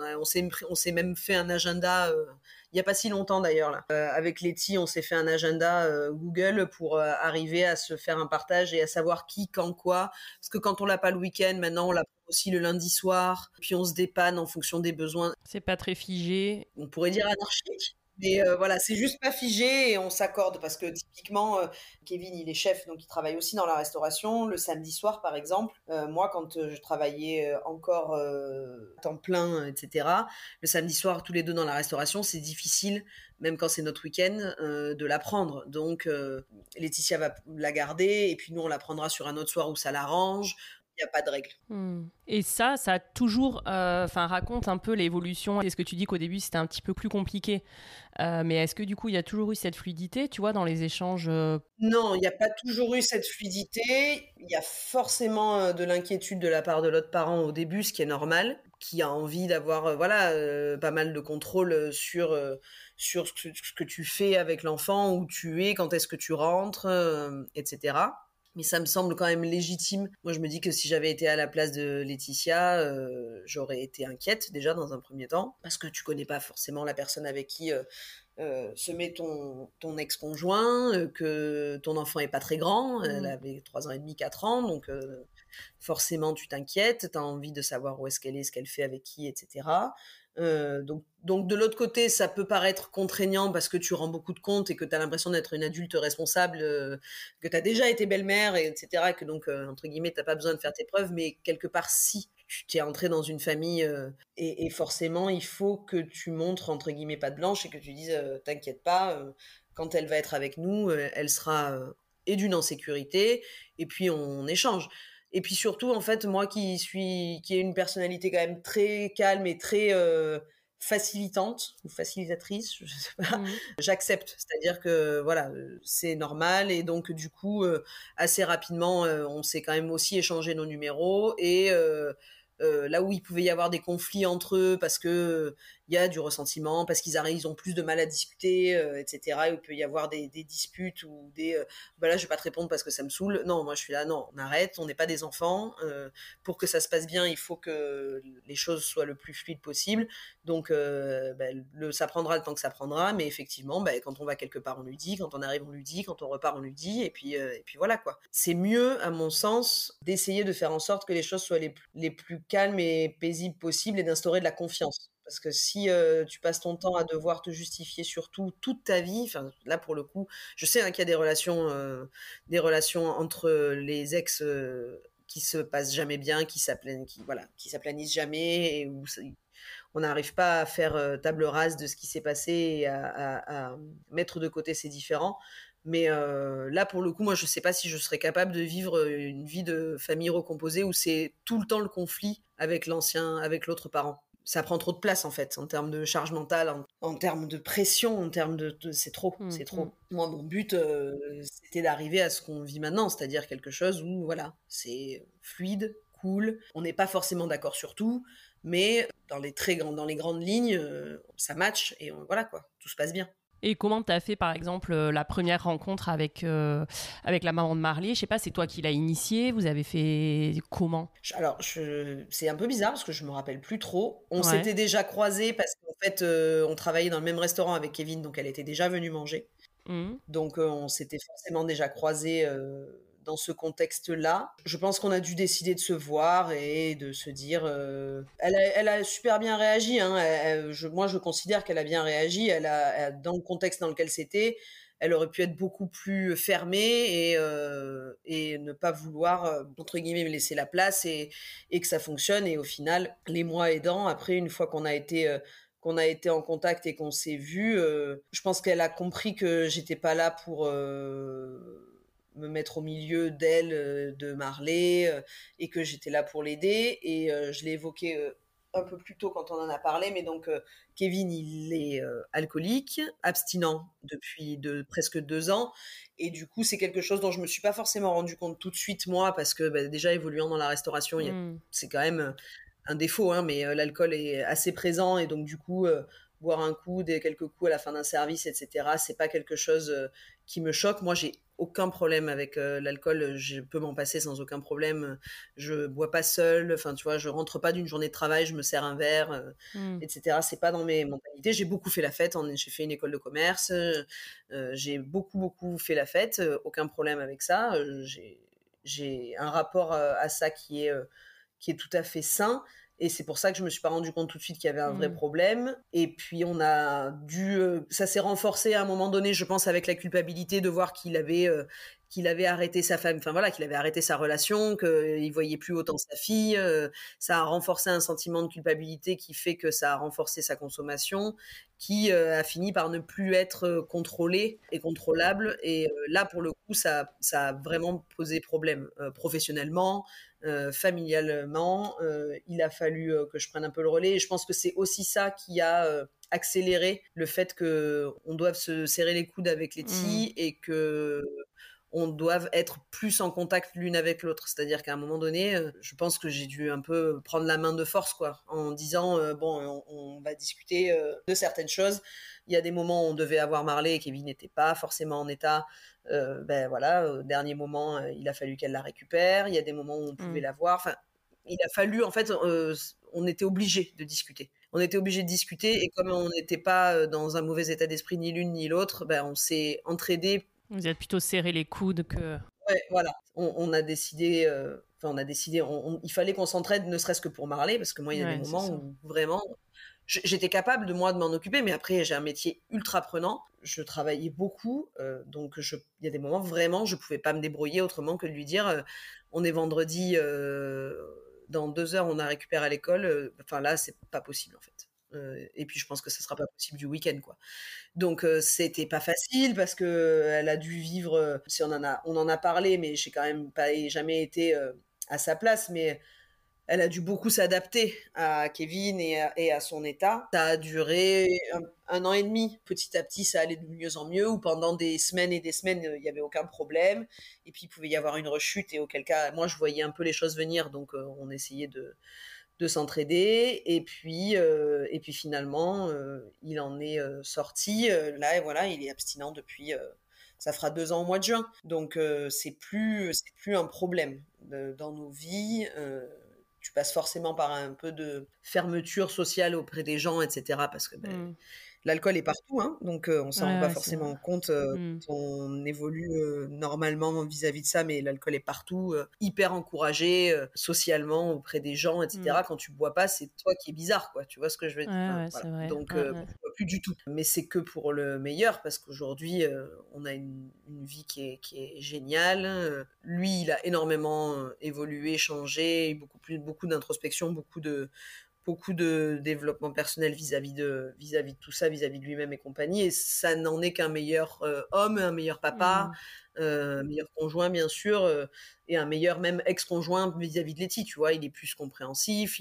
Speaker 2: on s'est même fait un agenda il n'y a pas si longtemps d'ailleurs là. Euh, avec Letty, on s'est fait un agenda euh, Google pour euh, arriver à se faire un partage et à savoir qui, quand, quoi. Parce que quand on l'a pas le week-end, maintenant on l'a aussi le lundi soir. Puis on se dépanne en fonction des besoins.
Speaker 1: C'est pas très figé.
Speaker 2: On pourrait dire anarchique. Mais euh, voilà, c'est juste pas figé et on s'accorde parce que typiquement, euh, Kevin, il est chef, donc il travaille aussi dans la restauration. Le samedi soir, par exemple, euh, moi, quand je travaillais encore temps plein, etc., le samedi soir, tous les deux dans la restauration, c'est difficile, même quand c'est notre week-end, de la prendre. Donc, Laetitia va la garder et puis nous, on la prendra sur un autre soir où ça l'arrange il n'y a pas de règle.
Speaker 1: Hmm. Et ça, ça a toujours, euh, enfin, raconte un peu l'évolution. Est-ce que tu dis qu'au début c'était un petit peu plus compliqué, euh, mais est-ce que du coup il y a toujours eu cette fluidité, tu vois, dans les échanges euh?
Speaker 2: Non, il n'y a pas toujours eu cette fluidité. Il y a forcément de l'inquiétude de la part de l'autre parent au début, ce qui est normal, qui a envie d'avoir, voilà, pas mal de contrôle sur sur ce que, ce que tu fais avec l'enfant, où tu es, quand est-ce que tu rentres, etc mais ça me semble quand même légitime. Moi, je me dis que si j'avais été à la place de Laetitia, euh, j'aurais été inquiète déjà dans un premier temps, parce que tu connais pas forcément la personne avec qui euh, euh, se met ton, ton ex-conjoint, que ton enfant est pas très grand, elle mmh. avait 3 ans et demi, 4 ans, donc forcément tu t'inquiètes, tu as envie de savoir où est-ce qu'elle est, ce qu'elle fait avec qui, etc. Euh, donc, donc de l'autre côté, ça peut paraître contraignant parce que tu rends beaucoup de comptes et que tu as l'impression d'être une adulte responsable, euh, que tu as déjà été belle-mère, etc. Et que donc, euh, entre guillemets, tu pas besoin de faire tes preuves, mais quelque part, si tu es entré dans une famille et, forcément, il faut que tu montres, entre guillemets, pas de blanche et que tu dises, t'inquiète pas, quand elle va être avec nous, elle sera et d'une en sécurité et puis on échange. Et puis surtout, en fait, moi qui suis, qui ai une personnalité quand même très calme et très euh, facilitante ou facilitatrice, je sais pas, mmh. j'accepte. C'est-à-dire que voilà, c'est normal et donc du coup, euh, assez rapidement, euh, on s'est quand même aussi échangé nos numéros et là où il pouvait y avoir des conflits entre eux parce que il y a du ressentiment parce qu'ils arrivent, ils ont plus de mal à discuter, euh, etc. il peut y avoir des, disputes ou des, euh, bah là je vais pas te répondre parce que ça me saoule. Non, moi je suis là, non, on arrête, on n'est pas des enfants. Euh, pour que ça se passe bien, il faut que les choses soient le plus fluides possible. Donc bah, le, ça prendra le temps que ça prendra, mais effectivement, bah, quand on va quelque part, on lui dit, quand on arrive, on lui dit, quand on repart, on lui dit, et puis et puis voilà quoi. C'est mieux, à mon sens, d'essayer de faire en sorte que les choses soient les plus calmes et paisibles possibles et d'instaurer de la confiance. Parce que si tu passes ton temps à devoir te justifier sur tout, toute ta vie, là pour le coup, je sais hein, qu'il y a des relations, des relations entre les ex qui se passent jamais bien, qui s'aplanissent, qui jamais, et où on n'arrive pas à faire table rase de ce qui s'est passé et à, mettre de côté ces différents. Mais là, pour le coup, moi, je ne sais pas si je serais capable de vivre une vie de famille recomposée où c'est tout le temps le conflit avec l'ancien, avec l'autre parent ça prend trop de place en fait en termes de charge mentale, en, termes de pression, en termes de, c'est trop, mmh, c'est trop. Mmh. Moi, mon but, euh, c'était d'arriver à ce qu'on vit maintenant, c'est-à-dire quelque chose où voilà, c'est fluide, cool. On n'est pas forcément d'accord sur tout, mais dans les très grands, dans les grandes lignes, euh, ça match et voilà quoi, tout se passe bien.
Speaker 1: Et comment tu as fait, par exemple, euh, la première rencontre avec, euh, avec la maman de Marley? Je sais pas, c'est toi qui l'as initiée Vous avez fait comment?
Speaker 2: Alors, c'est un peu bizarre parce que je me rappelle plus trop. On s'était déjà croisés parce qu'en fait, euh, on travaillait dans le même restaurant avec Kevin, donc elle était déjà venue manger. Mmh. Donc, on s'était forcément déjà croisés dans ce contexte-là. Je pense qu'on a dû décider de se voir et de se dire. elle, a, elle, a, super bien réagi. Hein. moi, je considère qu'elle a bien réagi. Elle a, dans le contexte dans lequel c'était, elle aurait pu être beaucoup plus fermée et, et ne pas vouloir, entre guillemets, me laisser la place et, que ça fonctionne. Et au final, les mois aidant, après, une fois qu'on a été qu'on a été en contact et qu'on s'est vu, euh, je pense qu'elle a compris que j'étais pas là pour euh, me mettre au milieu d'elle, euh, de Marley, et que j'étais là pour l'aider. Et je l'ai évoqué un peu plus tôt quand on en a parlé, mais donc Kevin, il est alcoolique, abstinent depuis de, presque deux ans. Et du coup, c'est quelque chose dont je me suis pas forcément rendu compte tout de suite, moi, parce que bah, déjà évoluant dans la restauration, mmh. c'est quand même un défaut, hein, mais euh, l'alcool est assez présent et donc du coup, euh, boire un coup, des quelques coups à la fin d'un service, etc. C'est pas quelque chose euh, qui me choque. Moi, j'ai aucun problème avec l'alcool. Je peux m'en passer sans aucun problème. Je bois pas seul. Enfin, tu vois, je rentre pas d'une journée de travail, je me sers un verre, mmh. etc. C'est pas dans mes mentalités. J'ai beaucoup fait la fête. J'ai fait une école de commerce. j'ai beaucoup, beaucoup fait la fête. aucun problème avec ça. j'ai un rapport à ça qui est qui est tout à fait sain. Et c'est pour ça que je me suis pas rendu compte tout de suite qu'il y avait un vrai mmh. problème. Et puis on a dû, euh, ça s'est renforcé à un moment donné, je pense, avec la culpabilité de voir qu'il avait, euh, qu'il avait arrêté sa femme, enfin voilà, qu'il avait arrêté sa relation, qu'il voyait plus autant sa fille. Euh, ça a renforcé un sentiment de culpabilité qui fait que ça a renforcé sa consommation, qui a fini par ne plus être contrôlé et contrôlable. Et là, pour le coup, ça, ça a vraiment posé problème professionnellement, euh, familialement. Euh, il a fallu euh, que je prenne un peu le relais. Et je pense que c'est aussi ça qui a accéléré le fait que on doive se serrer les coudes avec Letty mmh. et que on doive être plus en contact l'une avec l'autre. C'est-à-dire qu'à un moment donné, je pense que j'ai dû un peu prendre la main de force, quoi, en disant bon, on, va discuter de certaines choses. Il y a des moments où on devait avoir Marley et Kevin n'était pas forcément en état. Euh, ben voilà, au dernier moment, euh, il a fallu qu'elle la récupère. Il y a des moments où on pouvait mmh. la voir. Enfin, il a fallu, en fait, euh, on était obligé de discuter. On était obligé de discuter et comme on n'était pas dans un mauvais état d'esprit ni l'une ni l'autre, ben on s'est entraidé.
Speaker 1: Vous êtes plutôt serré les coudes que.
Speaker 2: Ouais, voilà. On, a décidé. Enfin, on a décidé. il fallait qu'on s'entraide, ne serait-ce que pour Marley, parce que moi, il y a des moments où vraiment, j'étais capable de moi de m'en occuper, mais après j'ai un métier ultra prenant. Je travaillais beaucoup, euh, donc il y a des moments vraiment je pouvais pas me débrouiller autrement que de lui dire euh, on est vendredi, euh, dans deux heures on a récupéré à l'école. Enfin là c'est pas possible en fait. et puis je pense que ça sera pas possible du week-end quoi. Donc c'était pas facile parce que elle a dû vivre. Si on en a on en a parlé, mais j'ai quand même pas jamais été à sa place, mais elle a dû beaucoup s'adapter à Kevin et à, son état. Ça a duré un, an et demi. Petit à petit, ça allait de mieux en mieux, ou pendant des semaines et des semaines, il n'y avait aucun problème. Et puis, il pouvait y avoir une rechute, et auquel cas, moi, je voyais un peu les choses venir, donc euh, on essayait de, de s'entraider. Et puis, euh, et puis finalement, euh, il en est sorti. là, et voilà, il est abstinent depuis ça fera deux ans au mois de juin. Donc c'est plus plus un problème dans nos vies tu passes forcément par un peu de fermeture sociale auprès des gens, etc. Parce que ben, mmh l'alcool est partout, hein, donc on s'en rend pas forcément compte mmh. quand on évolue normalement vis-à-vis de ça, mais l'alcool est partout, hyper encouragé socialement auprès des gens, etc. Mmh. Quand tu bois pas, c'est toi qui es bizarre, quoi. Tu vois ce que je veux dire? Donc plus du tout. Mais c'est que pour le meilleur parce qu'aujourd'hui on a une, vie qui est, qui est géniale. Lui, il a énormément évolué, changé, beaucoup plus, beaucoup d'introspection, beaucoup de beaucoup de développement personnel vis-à-vis de vis-à-vis de tout ça, vis-à-vis de lui-même et compagnie. Et ça n'en est qu'un meilleur euh, homme, un meilleur papa, mmh. euh, un meilleur conjoint bien sûr, euh, et un meilleur même ex-conjoint vis-à-vis de Letty. Tu vois, il est plus compréhensif,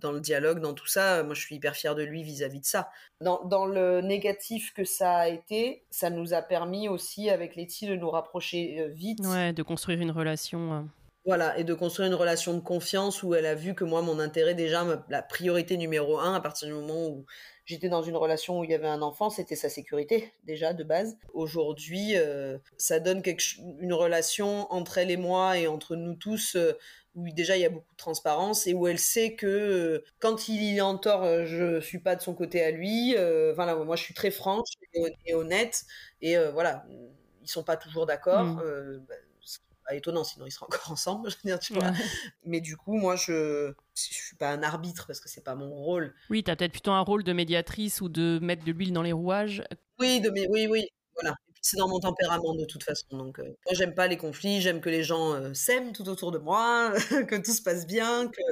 Speaker 2: dans le dialogue, dans tout ça. Moi, je suis hyper fière de lui vis-à-vis de ça. Dans, dans, le négatif que ça a été, ça nous a permis aussi avec Letty de nous rapprocher vite.
Speaker 1: Ouais, de construire une relation.
Speaker 2: Voilà, et de construire une relation de confiance où elle a vu que moi, mon intérêt, déjà, la priorité numéro un, à partir du moment où j'étais dans une relation où il y avait un enfant, c'était sa sécurité, déjà, de base. Aujourd'hui, euh, ça donne quelque, une relation entre elle et moi et entre nous tous. Euh, où déjà il y a beaucoup de transparence et où elle sait que euh, quand il est en tort, je suis pas de son côté à lui. voilà, moi je suis très franche et, honnête et voilà, ils sont pas toujours d'accord. Mmh. Bah, pas étonnant, sinon ils seraient encore ensemble, je veux dire, tu vois. Mais du coup, moi, je je suis pas un arbitre parce que c'est pas mon rôle.
Speaker 1: Oui, tu as peut-être plutôt un rôle de médiatrice ou de mettre de l'huile dans les rouages.
Speaker 2: Oui, de, oui, oui, voilà. C'est dans mon tempérament de toute façon. Donc, euh, moi, j'aime pas les conflits, j'aime que les gens euh, s'aiment tout autour de moi, que tout se passe bien, que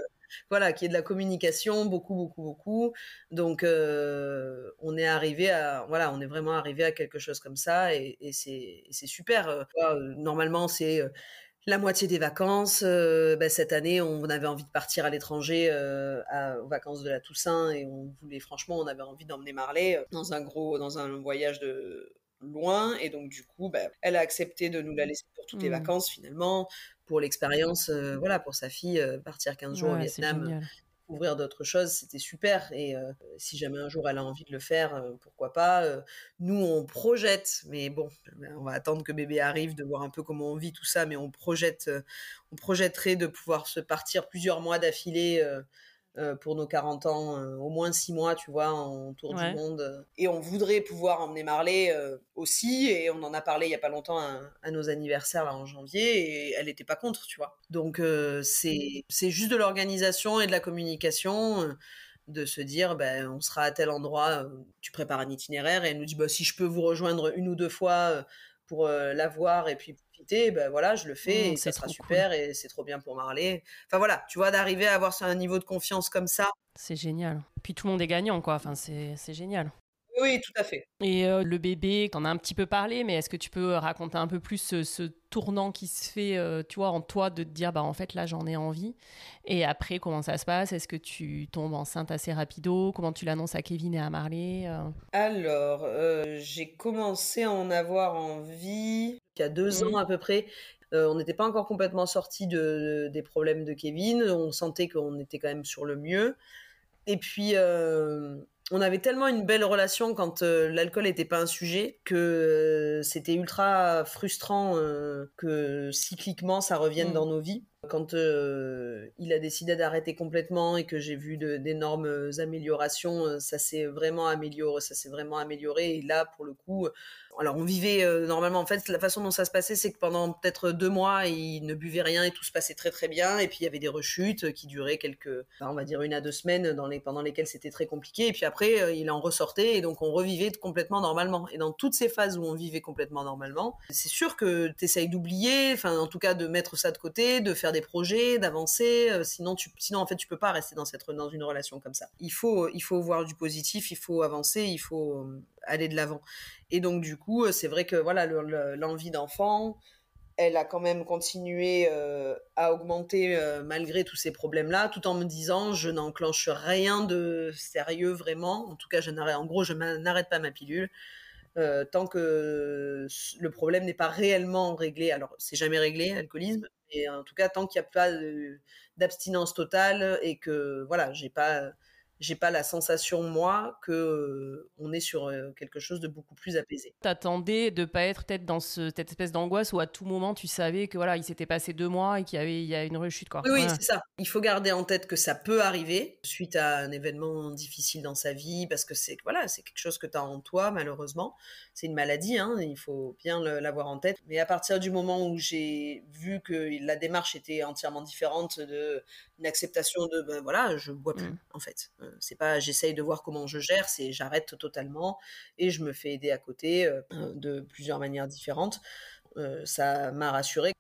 Speaker 2: voilà, qu'il y ait de la communication, beaucoup, beaucoup, beaucoup. Donc, euh, on est arrivé à, voilà, on est vraiment arrivé à quelque chose comme ça, et, c'est super. normalement, c'est la moitié des vacances. Ben, cette année, on avait envie de partir à l'étranger aux vacances de la Toussaint et on voulait, franchement, on avait envie d'emmener Marley dans un gros, dans un voyage de loin et donc du coup bah, elle a accepté de nous la laisser pour toutes les mmh. vacances finalement pour l'expérience voilà pour sa fille partir 15 jours au Vietnam ouvrir d'autres choses, c'était super. Et si jamais un jour elle a envie de le faire, pourquoi pas. nous, on projette, mais bon, on va attendre que bébé arrive, de voir un peu comment on vit tout ça, mais on projette, on projetterait de pouvoir se partir plusieurs mois d'affilée euh, pour nos 40 ans, euh, au moins 6 mois, tu vois, en tour du monde. Et on voudrait pouvoir emmener Marley euh, aussi, et on en a parlé il y a pas longtemps à, nos anniversaires là en janvier, et elle n'était pas contre, tu vois. Donc c'est c'est juste de l'organisation et de la communication. de se dire, ben, on sera à tel endroit, tu prépares un itinéraire et elle nous dit, bah, si je peux vous rejoindre une ou deux fois pour la voir et puis ben voilà, je le fais mmh, et ça sera super et c'est trop bien pour Marley. Enfin voilà, tu vois, d'arriver à avoir un niveau de confiance comme ça.
Speaker 1: C'est génial. Puis tout le monde est gagnant, quoi. Enfin, c'est génial.
Speaker 2: Oui, tout à fait.
Speaker 1: Et euh, le bébé, t'en as un petit peu parlé, mais est-ce que tu peux raconter un peu plus ce, tournant qui se fait, euh, tu vois, en toi, de te dire, bah en fait là j'en ai envie. Et après, comment ça se passe? Est-ce que tu tombes enceinte assez rapido? Comment tu l'annonces à Kevin et à Marley euh?
Speaker 2: Alors, j'ai commencé à en avoir envie il y a deux ans mmh. à peu près. on n'était pas encore complètement sorti de, des problèmes de Kevin. On sentait qu'on était quand même sur le mieux. Et puis, on avait tellement une belle relation quand euh, l'alcool n'était pas un sujet que euh, c'était ultra frustrant euh, que cycliquement ça revienne mmh. dans nos vies. Quand il a décidé d'arrêter complètement et que j'ai vu d'énormes améliorations, ça s'est vraiment amélioré, ça s'est vraiment amélioré. Et là, pour le coup, alors on vivait euh, normalement en fait la façon dont ça se passait c'est que pendant peut-être deux mois il ne buvait rien et tout se passait très très bien. Et puis il y avait des rechutes qui duraient quelques on va dire une à deux semaines dans les pendant lesquelles c'était très compliqué. Et puis après euh, il en ressortait et donc on revivait complètement normalement. Et dans toutes ces phases où on vivait complètement normalement c'est sûr que tu essayes d'oublier enfin en tout cas de mettre ça de côté de faire des projets d'avancer euh, sinon tu sinon en fait tu peux pas rester dans cette dans une relation comme ça. Il faut il faut voir du positif il faut avancer il faut aller de l'avant. Et donc du coup, c'est vrai que voilà l'envie d'enfant, elle a quand même continué euh, à augmenter euh, malgré tous ces problèmes-là, tout en me disant je n'enclenche rien de sérieux vraiment. En tout cas, je n'arrête, en gros, je n'arrête pas ma pilule. Euh, tant que le problème n'est pas réellement réglé, alors c'est jamais réglé, l'alcoolisme, mais en tout cas tant qu'il n'y a pas d'abstinence totale et que voilà, j'ai pas j'ai pas la sensation moi que on est sur quelque chose de beaucoup plus apaisé.
Speaker 1: T'attendais de pas être peut-être dans cette espèce d'angoisse où à tout moment tu savais que voilà il s'était passé deux mois et qu'il y avait il y a une rechute quoi.
Speaker 2: Oui, c'est ça. Il faut garder en tête que ça peut arriver suite à un événement difficile dans sa vie parce que c'est voilà c'est quelque chose que tu as en toi malheureusement. C'est une maladie hein, il faut bien l'avoir en tête. Mais à partir du moment où j'ai vu que la démarche était entièrement différente de une acceptation de ben voilà je bois plus mmh. en fait c'est pas j'essaye de voir comment je gère, c'est j'arrête totalement et je me fais aider à côté euh, de plusieurs manières différentes. Euh, ça m'a rassuré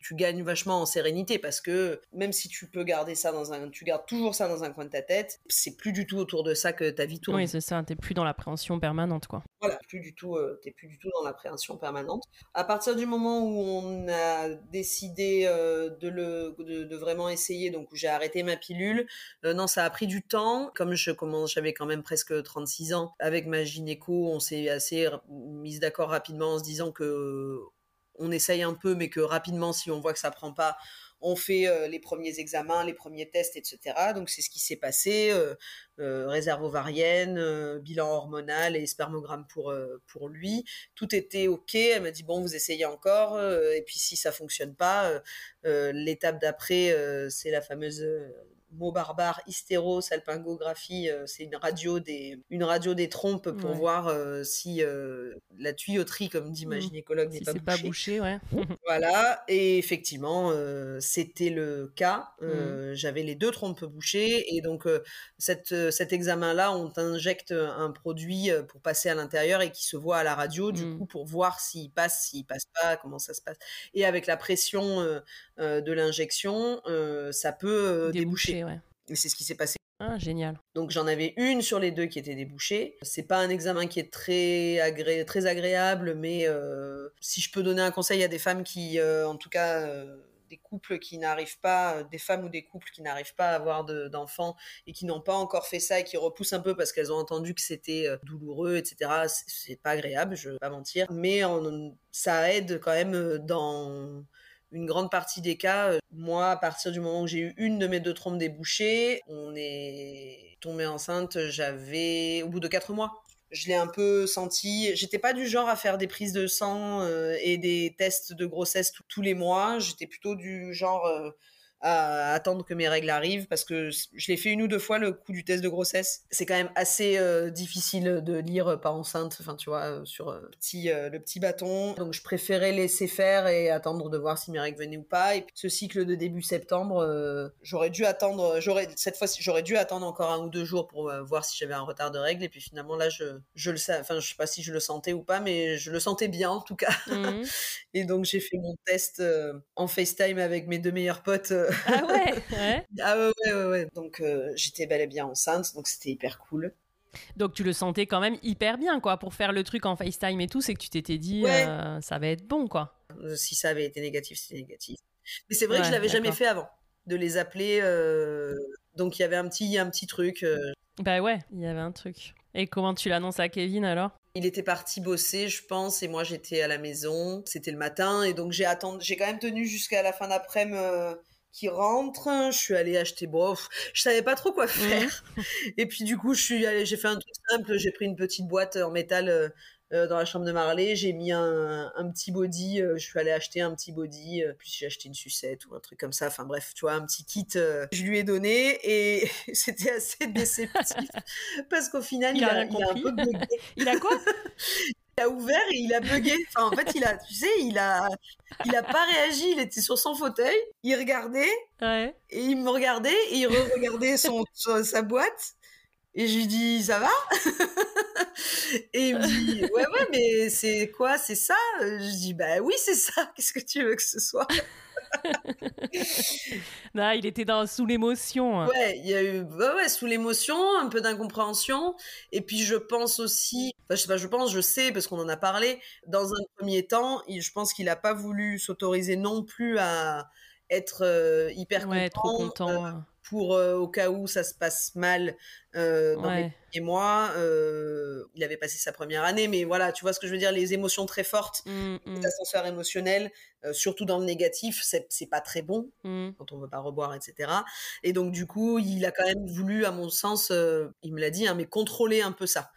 Speaker 2: tu gagnes vachement en sérénité parce que même si tu peux garder ça dans un, tu gardes toujours ça dans un coin de ta tête, c'est plus du tout autour de ça que ta vie tourne.
Speaker 1: Oui, c'est ça. T'es plus dans l'appréhension permanente, quoi.
Speaker 2: Voilà, plus du tout. Euh, t'es plus du tout dans l'appréhension permanente. À partir du moment où on a décidé euh, de le, de, vraiment essayer, donc où j'ai arrêté ma pilule, euh, non, ça a pris du temps. Comme je commence, j'avais quand même presque 36 ans avec ma gynéco, on s'est assez mis d'accord rapidement en se disant que on essaye un peu, mais que rapidement, si on voit que ça prend pas, on fait euh, les premiers examens, les premiers tests, etc. Donc c'est ce qui s'est passé. Euh, euh, réserve ovarienne, bilan hormonal et spermogramme pour pour lui. Tout était ok. Elle m'a dit bon, vous essayez encore. et puis si ça fonctionne pas, l'étape d'après, c'est la fameuse mot barbare, hystérosalpingographie, euh, c'est une radio des une radio des trompes pour voir euh, si euh, la tuyauterie, comme dit ma mmh. gynécologue, n'est pas, bouchée. pas bouché.
Speaker 1: Ouais.
Speaker 2: voilà, et effectivement, c'était le cas. Mmh. J'avais les deux trompes bouchées, et donc cette, cet examen-là, on t'injecte un produit pour passer à l'intérieur et qui se voit à la radio, du mmh. coup, pour voir s'il passe, s'il passe pas, comment ça se passe. Et avec la pression de l'injection, ça peut déboucher. Et c'est ce qui s'est passé.
Speaker 1: Ah, génial.
Speaker 2: Donc j'en avais une sur les deux qui était débouchée. C'est pas un examen qui est très, agré très agréable, mais euh, si je peux donner un conseil à des femmes qui, euh, en tout cas, euh, des couples qui n'arrivent pas, des femmes ou des couples qui n'arrivent pas à avoir d'enfants et qui n'ont pas encore fait ça et qui repoussent un peu parce qu'elles ont entendu que c'était douloureux, etc. C'est pas agréable, je vais pas mentir, mais ça aide quand même dans une grande partie des cas, euh, moi, à partir du moment où j'ai eu une de mes deux trompes débouchées, on est tombé enceinte, j'avais au bout de quatre mois. Je l'ai un peu senti. J'étais pas du genre à faire des prises de sang euh, et des tests de grossesse tous les mois. J'étais plutôt du genre euh, à attendre que mes règles arrivent parce que je l'ai fait une ou deux fois le coup du test de grossesse. C'est quand même assez euh, difficile de lire euh, pas enceinte, enfin tu vois, euh, sur le petit, le petit bâton. Donc je préférais laisser faire et attendre de voir si mes règles venaient ou pas. Et puis ce cycle de début septembre, j'aurais dû attendre, j'aurais cette fois-ci j'aurais dû attendre encore un ou deux jours pour voir si j'avais un retard de règles. Et puis finalement là je, je le sais, enfin je sais pas si je le sentais ou pas, mais je le sentais bien en tout cas. Mmh. et donc j'ai fait mon test en FaceTime avec mes deux meilleurs potes
Speaker 1: ah ouais,
Speaker 2: Ah ouais, ouais, ouais. Donc euh, j'étais bel et bien enceinte, donc c'était hyper cool.
Speaker 1: Donc tu le sentais quand même hyper bien, quoi, pour faire le truc en FaceTime et tout, c'est que tu t'étais dit, euh, ça va être bon, quoi.
Speaker 2: Euh, si ça avait été négatif, c'était négatif. Mais c'est vrai que je l'avais jamais fait avant, de les appeler. Donc il y avait un petit, un petit truc.
Speaker 1: Bah ouais, il y avait un truc. Et comment tu l'annonces à Kevin alors?
Speaker 2: Il était parti bosser, je pense, et moi j'étais à la maison. C'était le matin, et donc j'ai attendu, j'ai quand même tenu jusqu'à la fin d'après-midi qui rentre. Je suis allée acheter, bof, je savais pas trop quoi mmh. faire. Et puis du coup, je suis allée, j'ai fait un truc simple. J'ai pris une petite boîte en métal euh, euh, dans la chambre de Marley. J'ai mis un, un, petit body. Euh, je suis allée acheter un petit body. puis j'ai acheté une sucette ou un truc comme ça. Enfin bref, tu vois, un petit kit. je lui ai donné et c'était assez déceptif parce qu'au final, il, a, il a, un peu
Speaker 1: il a quoi?
Speaker 2: a ouvert et il a bugué. Enfin, en fait, il a, tu sais, il a, il a pas réagi. Il était sur son fauteuil, il regardait et il me regardait et il re-regardait son, sa boîte. Et je lui dis, ça va? Et il me dit, ouais, ouais, mais c'est quoi? C'est ça? Je dis, bah oui, c'est ça. Qu'est-ce que tu veux que ce soit?
Speaker 1: non, il était dans, sous l'émotion.
Speaker 2: Ouais, il y a eu ouais, sous l'émotion, un peu d'incompréhension. Et puis je pense aussi, enfin, je sais pas, je pense, je sais, parce qu'on en a parlé, dans un premier temps, je pense qu'il n'a pas voulu s'autoriser non plus à être euh, hyper
Speaker 1: ouais, content. Trop content. Euh,
Speaker 2: pour euh, au cas où ça se passe mal euh, dans les premiers mois. Euh, il avait passé sa première année, mais voilà, tu vois ce que je veux dire, les émotions très fortes, mmh, mmh. l'ascenseur émotionnel, surtout dans le négatif, c'est pas très bon mmh. quand on veut pas reboire, etc. Et donc du coup, il a quand même voulu, à mon sens, il me l'a dit, hein, mais contrôler un peu ça.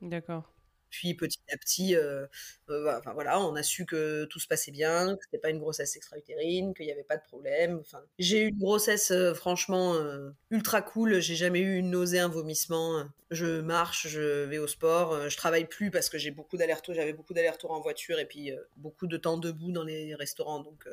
Speaker 1: D'accord.
Speaker 2: Puis petit à petit, euh, euh, enfin voilà, on a su que tout se passait bien, que c'était pas une grossesse extra-utérine, qu'il n'y avait pas de problème. Enfin, j'ai eu une grossesse euh, franchement ultra cool. J'ai jamais eu une nausée, un vomissement. Je marche, je vais au sport. je travaille plus parce que j'ai beaucoup d'allers-retours. J'avais beaucoup d'allers-retours en voiture et puis beaucoup de temps debout dans les restaurants. Donc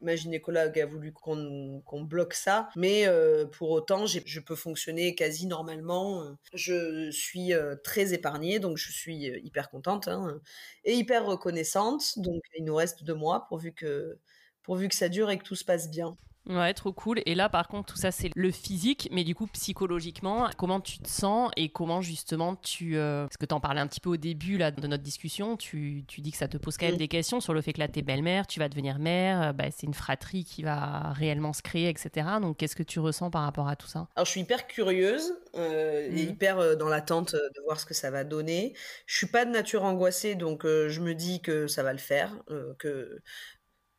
Speaker 2: ma gynécologue a voulu qu'on bloque ça, mais pour autant, je peux fonctionner quasi normalement. Je suis très épargnée, donc je suis hyper contente hein, et hyper reconnaissante. Donc il nous reste deux mois pourvu que, pourvu que ça dure et que tout se passe bien.
Speaker 1: Ouais, trop cool. Et là, par contre, tout ça, c'est le physique, mais du coup, psychologiquement, comment tu te sens et comment justement tu. Euh, parce que tu en parlais un petit peu au début là, de notre discussion, tu, tu dis que ça te pose quand même des questions sur le fait que là, t'es belle-mère, tu vas devenir mère, euh, bah, c'est une fratrie qui va réellement se créer, etc. Donc, qu'est-ce que tu ressens par rapport à tout ça?
Speaker 2: Alors, je suis hyper curieuse euh, et mmh. hyper dans l'attente de voir ce que ça va donner. Je suis pas de nature angoissée, donc je me dis que ça va le faire, que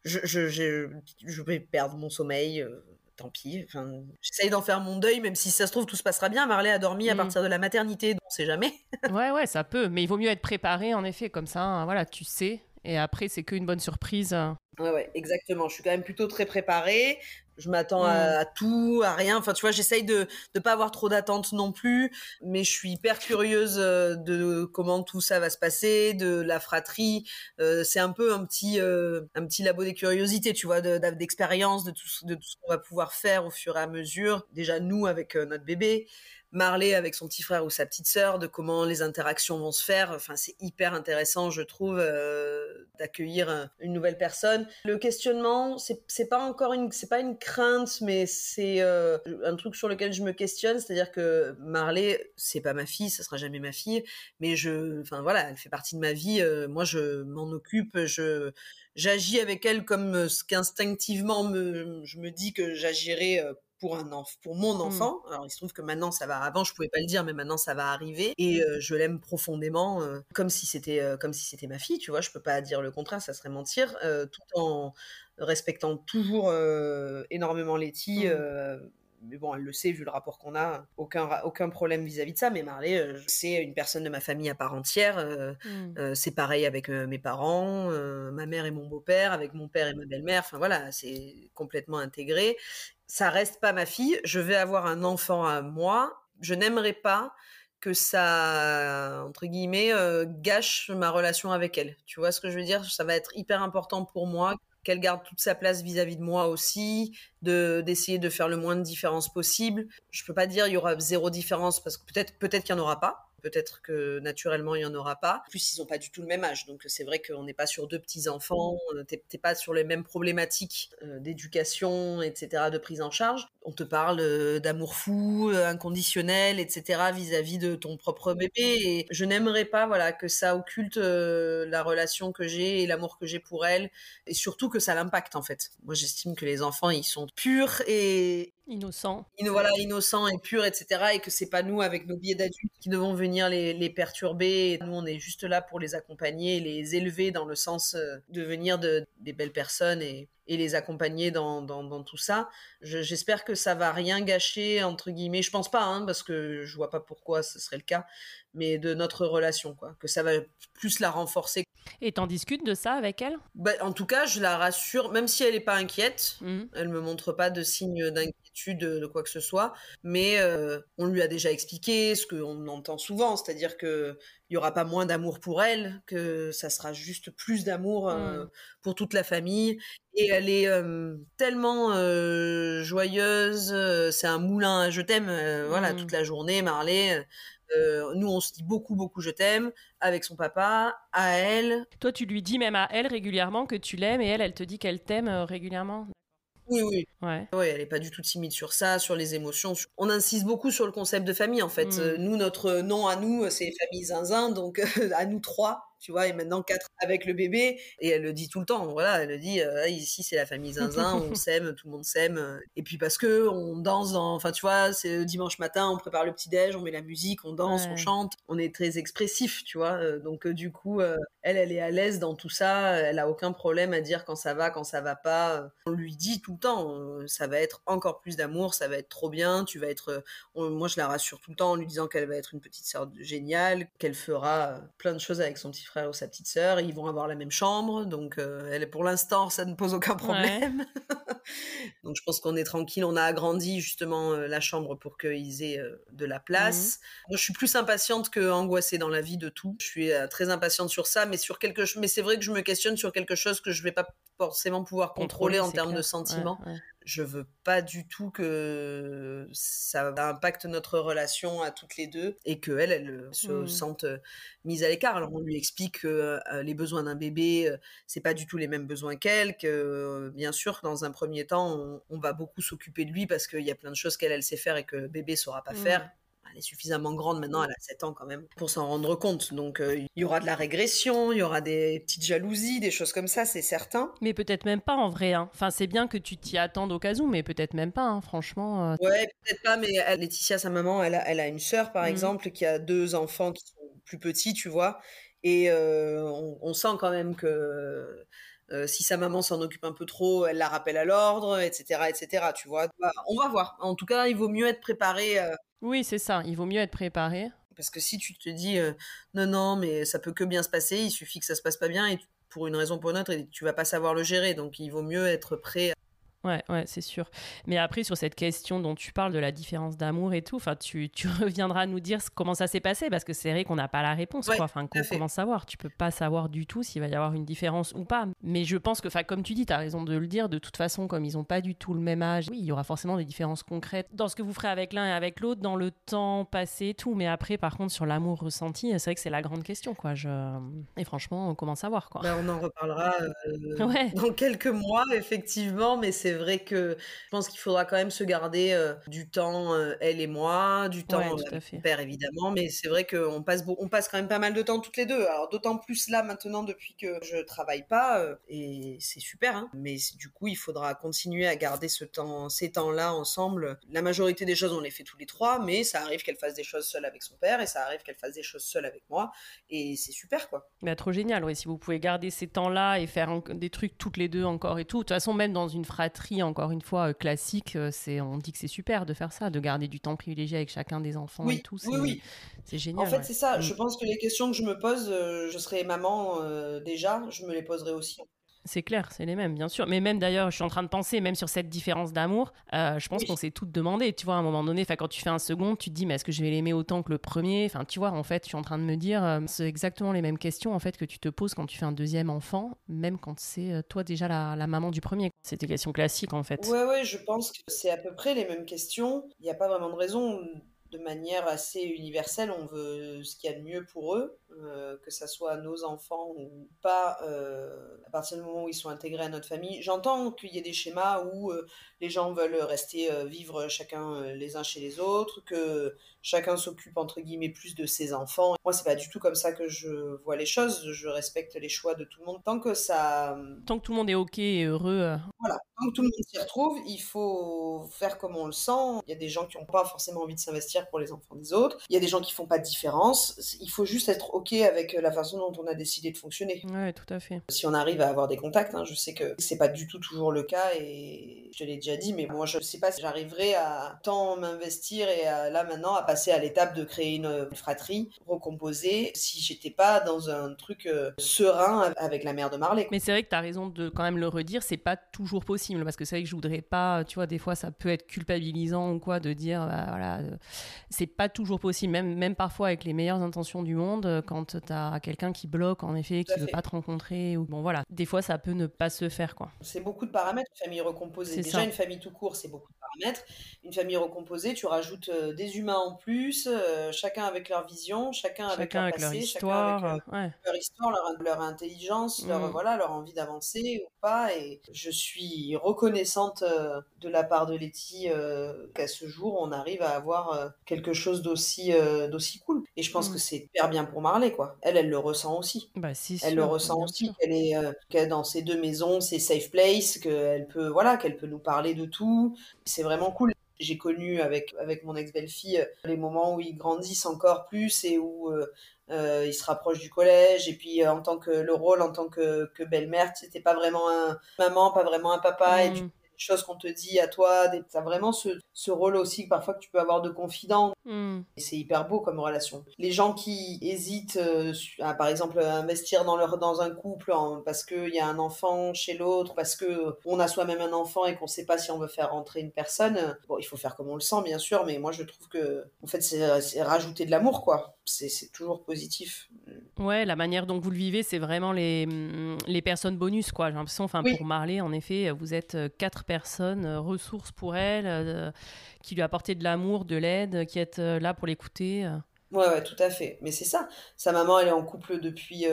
Speaker 2: je, vais perdre mon sommeil. Euh, tant pis. Enfin, j'essaye d'en faire mon deuil, même si ça se trouve tout se passera bien. Marley a dormi à mm. partir de la maternité, donc on sait jamais.
Speaker 1: ouais, ouais, ça peut. Mais il vaut mieux être préparé, en effet, comme ça. Hein, voilà, tu sais. Et après, c'est qu'une bonne surprise.
Speaker 2: Ouais, ouais, exactement. Je suis quand même plutôt très préparée. Je m'attends à, mmh. tout, à rien. Enfin, tu vois, j'essaye de ne pas avoir trop d'attentes non plus, mais je suis hyper curieuse euh, de comment tout ça va se passer, de la fratrie. Euh, c'est un peu un petit, euh, un petit labo des curiosités, tu vois, d'expérience, de, de, tout, de tout ce qu'on va pouvoir faire au fur et à mesure. Déjà, nous, avec notre bébé, Marley avec son petit frère ou sa petite sœur, de comment les interactions vont se faire. Enfin, c'est hyper intéressant, je trouve, euh, d'accueillir une nouvelle personne. Le questionnement, c'est pas encore une, c'est pas une crainte, mais c'est euh, un truc sur lequel je me questionne. C'est-à-dire que Marley, c'est pas ma fille, ça sera jamais ma fille, mais je, enfin voilà, elle fait partie de ma vie. Euh, moi, je m'en occupe, je j'agis avec elle comme ce qu'instinctivement me, je me dis que j'agirais pour un enfant, pour mon mmh. enfant. Alors il se trouve que maintenant ça va. Avant je pouvais pas le dire, mais maintenant ça va arriver. Et euh, je l'aime profondément, euh, comme si c'était euh, comme si c'était ma fille. Tu vois, je peux pas dire le contraire, ça serait mentir. tout en respectant toujours énormément Letty. Mmh. mais bon, elle le sait vu le rapport qu'on a, aucun, aucun problème vis-à-vis de ça. Mais Marley, c'est une personne de ma famille à part entière. Mmh. c'est pareil avec mes parents, ma mère et mon beau-père, avec mon père et ma belle-mère. Enfin voilà, c'est complètement intégré ça reste pas ma fille, je vais avoir un enfant à moi, je n'aimerais pas que ça, entre guillemets, euh, gâche ma relation avec elle. Tu vois ce que je veux dire? Ça va être hyper important pour moi qu'elle garde toute sa place vis-à-vis de moi aussi, de d'essayer de faire le moins de différence possible. Je peux pas dire il y aura zéro différence parce que peut-être peut-être qu'il y en aura pas. Peut-être que naturellement, il n'y en aura pas. En plus, ils n'ont pas du tout le même âge. Donc, c'est vrai qu'on n'est pas sur deux petits-enfants. Euh, tu n'es pas sur les mêmes problématiques euh, d'éducation, etc., de prise en charge. On te parle euh, d'amour fou, inconditionnel, etc., vis-à-vis de ton propre bébé. Et je n'aimerais pas voilà, que ça occulte la relation que j'ai et l'amour que j'ai pour elle. Et surtout que ça l'impacte, en fait. Moi, j'estime que les enfants, ils sont purs et,
Speaker 1: innocent.
Speaker 2: voilà, innocent et pur, etc. Et que c'est pas nous, avec nos biais d'adultes, qui devons venir les, les, perturber. Nous, on est juste là pour les accompagner, les élever dans le sens euh, de venir de, des belles personnes et, et les accompagner dans, dans, dans tout ça. J'espère que ça va rien gâcher, entre guillemets. Je pense pas, hein, parce que je vois pas pourquoi ce serait le cas, mais de notre relation, quoi. Que ça va plus la renforcer.
Speaker 1: Et t'en discutes de ça avec elle?
Speaker 2: Bah, En tout cas, je la rassure, même si elle n'est pas inquiète, mmh. elle me montre pas de signes d'inquiétude de, quoi que ce soit, mais euh, on lui a déjà expliqué ce qu'on entend souvent, c'est-à-dire que il y aura pas moins d'amour pour elle, que ça sera juste plus d'amour euh, mmh. pour toute la famille. Et elle est euh, tellement joyeuse, c'est un moulin je t'aime, voilà, mmh. toute la journée, Marley. Euh, nous, on se dit beaucoup, beaucoup je t'aime avec son papa, à elle.
Speaker 1: Toi, tu lui dis même à elle régulièrement que tu l'aimes et elle, elle te dit qu'elle t'aime régulièrement?
Speaker 2: Oui, oui. Ouais. ouais elle n'est pas du tout timide sur ça, sur les émotions. On insiste beaucoup sur le concept de famille, en fait. Mmh. Euh, nous, notre nom à nous, c'est famille zinzin, donc à nous trois, tu vois, et maintenant quatre avec le bébé. Et elle le dit tout le temps, voilà, elle le dit, euh, ici c'est la famille zinzin, on s'aime, tout le monde s'aime. Et puis parce que on danse enfin tu vois, c'est dimanche matin, on prépare le petit déj, on met la musique, on danse, on chante, on est très expressif, tu vois. Euh, donc euh, du coup, elle, elle est à l'aise dans tout ça, elle a aucun problème à dire quand ça va, quand ça va pas. On lui dit tout le temps, ça va être encore plus d'amour, ça va être trop bien, tu vas être. moi, je la rassure tout le temps en lui disant qu'elle va être une petite sœur géniale, qu'elle fera plein de choses avec son petit frère ou sa petite sœur, ils vont avoir la même chambre, donc euh, elle, pour l'instant, ça ne pose aucun problème. donc je pense qu'on est tranquille. On a agrandi justement euh, la chambre pour qu'ils aient euh, de la place. Mmh. Moi, je suis plus impatiente que angoissée dans la vie de tout. Je suis très impatiente sur ça, mais sur quelque chose. Mais c'est vrai que je me questionne sur quelque chose que je vais pas forcément pouvoir contrôler, en termes de sentiments je veux pas du tout que ça impacte notre relation à toutes les deux et que elle, elle se mmh. sente euh, mise à l'écart. Alors on lui explique que euh, les besoins d'un bébé, euh, c'est pas du tout les mêmes besoins qu'elle, que bien sûr dans un premier temps on, va beaucoup s'occuper de lui parce qu'il y a plein de choses qu'elle elle sait faire et que bébé saura pas faire mmh elle est suffisamment grande maintenant, elle a 7 ans quand même, pour s'en rendre compte. Donc euh, il y aura de la régression, il y aura des petites jalousies, des choses comme ça, c'est certain.
Speaker 1: Mais peut-être même pas en vrai. Hein. Enfin, c'est bien que tu t'y attendes au cas où, mais peut-être même pas, hein, franchement.
Speaker 2: Euh. Ouais, peut-être pas, mais Laetitia, sa maman, elle a, elle a une sœur, par mmh. exemple, qui a deux enfants qui sont plus petits, tu vois. Et euh, on, sent quand même que si sa maman s'en occupe un peu trop, elle la rappelle à l'ordre, etc., etc. Tu vois. Bah, on va voir. En tout cas, il vaut mieux être préparé
Speaker 1: oui, c'est ça. Il vaut mieux être préparé.
Speaker 2: Parce que si tu te dis euh, non, non, mais ça peut que bien se passer, il suffit que ça se passe pas bien et pour une raison ou pour une autre, tu vas pas savoir le gérer. Donc il vaut mieux être prêt
Speaker 1: Ouais, ouais, c'est sûr. Mais après, sur cette question dont tu parles de la différence d'amour et tout, tu, tu reviendras nous dire comment ça s'est passé parce que c'est vrai qu'on n'a pas la réponse, quoi. Enfin, comment savoir? Tu peux pas savoir du tout s'il va y avoir une différence ou pas. Mais je pense que, comme tu dis, tu as raison de le dire. De toute façon, comme ils n'ont pas du tout le même âge, oui, il y aura forcément des différences concrètes dans ce que vous ferez avec l'un et avec l'autre, dans le temps passé et tout. Mais après, par contre, sur l'amour ressenti, c'est vrai que c'est la grande question, quoi. Je... Et franchement, comment savoir, quoi?
Speaker 2: Ben, on en reparlera euh, dans quelques mois, effectivement, mais c'est vrai que je pense qu'il faudra quand même se garder euh, du temps, euh, elle et moi, du temps avec mon père évidemment, mais c'est vrai qu'on passe, on passe quand même pas mal de temps toutes les deux. Alors d'autant plus là maintenant depuis que je travaille pas, euh, et c'est super, hein. mais du coup il faudra continuer à garder ce temps, ces temps-là ensemble. La majorité des choses on les fait tous les trois, mais ça arrive qu'elle fasse des choses seule avec son père, et ça arrive qu'elle fasse des choses seule avec moi, et c'est super quoi.
Speaker 1: Bah, trop génial, oui, si vous pouvez garder ces temps-là et faire des trucs toutes les deux encore et tout. De toute façon, même dans une fratrie, encore une fois, euh, classique, euh, c'est, on dit que c'est super de faire ça, de garder du temps privilégié avec chacun des enfants et tout.
Speaker 2: Oui, oui.
Speaker 1: c'est génial.
Speaker 2: En fait, c'est ça. Je mm. pense que les questions que je me pose, euh, je serai maman déjà, je me les poserai aussi.
Speaker 1: C'est clair, c'est les mêmes, bien sûr. Mais même d'ailleurs, je suis en train de penser, même sur cette différence d'amour, euh, je pense qu'on s'est toutes demandé. Tu vois, à un moment donné, quand tu fais un second, tu te dis, mais est-ce que je vais l'aimer autant que le premier? Enfin, tu vois, en fait, je suis en train de me dire, euh, c'est exactement les mêmes questions en fait que tu te poses quand tu fais un deuxième enfant, même quand c'est euh, toi déjà la, la, maman du premier. C'est des questions classiques en fait.
Speaker 2: Ouais, ouais, je pense que c'est à peu près les mêmes questions. Il n'y a pas vraiment de raison de manière assez universelle, on veut ce qu'il y a de mieux pour eux, euh, que ça soit nos enfants ou pas, euh, à partir du moment où ils sont intégrés à notre famille. J'entends qu'il y ait des schémas où euh, les gens veulent rester vivre chacun les uns chez les autres, que chacun s'occupe entre guillemets plus de ses enfants. Moi, c'est pas du tout comme ça que je vois les choses. Je respecte les choix de tout le monde tant que ça.
Speaker 1: Tant que tout le monde est ok et heureux.
Speaker 2: Voilà, tant que tout le monde s'y retrouve, il faut faire comme on le sent. Il y a des gens qui n'ont pas forcément envie de s'investir pour les enfants des autres. Il y a des gens qui font pas de différence. Il faut juste être ok avec la façon dont on a décidé de fonctionner.
Speaker 1: Ouais, tout à fait.
Speaker 2: Si on arrive à avoir des contacts, hein, je sais que c'est pas du tout toujours le cas et je te l'ai déjà dit, mais moi je sais pas si j'arriverai à tant m'investir et à, là maintenant à passer à l'étape de créer une, fratrie recomposée si j'étais pas dans un truc euh, serein avec la mère de Marley.
Speaker 1: Mais c'est vrai que tu as raison de quand même le redire, c'est pas toujours possible parce que c'est vrai que je voudrais pas, tu vois, des fois ça peut être culpabilisant ou quoi de dire, bah, voilà, euh, c'est pas toujours possible, même, même parfois avec les meilleures intentions du monde, euh, quand tu as quelqu'un qui bloque en effet, qui veut pas te rencontrer, ou bon voilà, des fois ça peut ne pas se faire quoi.
Speaker 2: C'est beaucoup de paramètres, une famille recomposée. Déjà une famille tout court, c'est beaucoup de paramètres. Une famille recomposée, tu rajoutes euh, des humains en plus, euh, chacun avec leur vision, chacun, avec leur passé,
Speaker 1: leur histoire,
Speaker 2: chacun avec leur histoire, leur, intelligence, leur mm. voilà, leur envie d'avancer ou pas. Et je suis reconnaissante de la part de Letty qu'à ce jour on arrive à avoir quelque chose d'aussi d'aussi cool. Et je pense mm. que c'est hyper bien pour Marley, quoi. Elle, elle le ressent aussi.
Speaker 1: Bah, si,
Speaker 2: elle le ressent aussi qu'elle est, euh, dans ces deux maisons, c'est safe place, qu'elle peut, voilà, qu'elle peut nous parler de tout. C'est vraiment cool. J'ai connu avec, avec mon ex-belle-fille euh, les moments où ils grandissent encore plus et où euh, ils se rapprochent du collège. Et puis, en tant que le rôle en tant que, que belle-mère, c'était pas vraiment un maman, pas vraiment un papa. Et mm choses qu'on te dit à toi. Des... Ça vraiment ce, ce, rôle aussi parfois que tu peux avoir de confident. Hmm. Et c'est hyper beau comme relation. Les gens qui hésitent, euh, à, par exemple, à investir dans, leur, dans un couple parce qu'il y a un enfant chez l'autre, parce que on a soi-même un enfant et qu'on sait pas si on veut faire rentrer une personne, bon, il faut faire comme on le sent, bien sûr, mais moi je trouve que, en fait, c'est rajouter de l'amour, quoi. C'est toujours positif.
Speaker 1: Ouais, la manière dont vous le vivez, c'est vraiment les, les personnes bonus, quoi. J'ai l'impression, enfin, pour Marley, en effet, vous êtes euh, quatre personnes, euh, ressources pour elle, euh, qui lui apportent de l'amour, de l'aide, qui êtes là pour l'écouter.
Speaker 2: Ouais, ouais, tout à fait. Mais c'est ça. Sa maman, elle est en couple depuis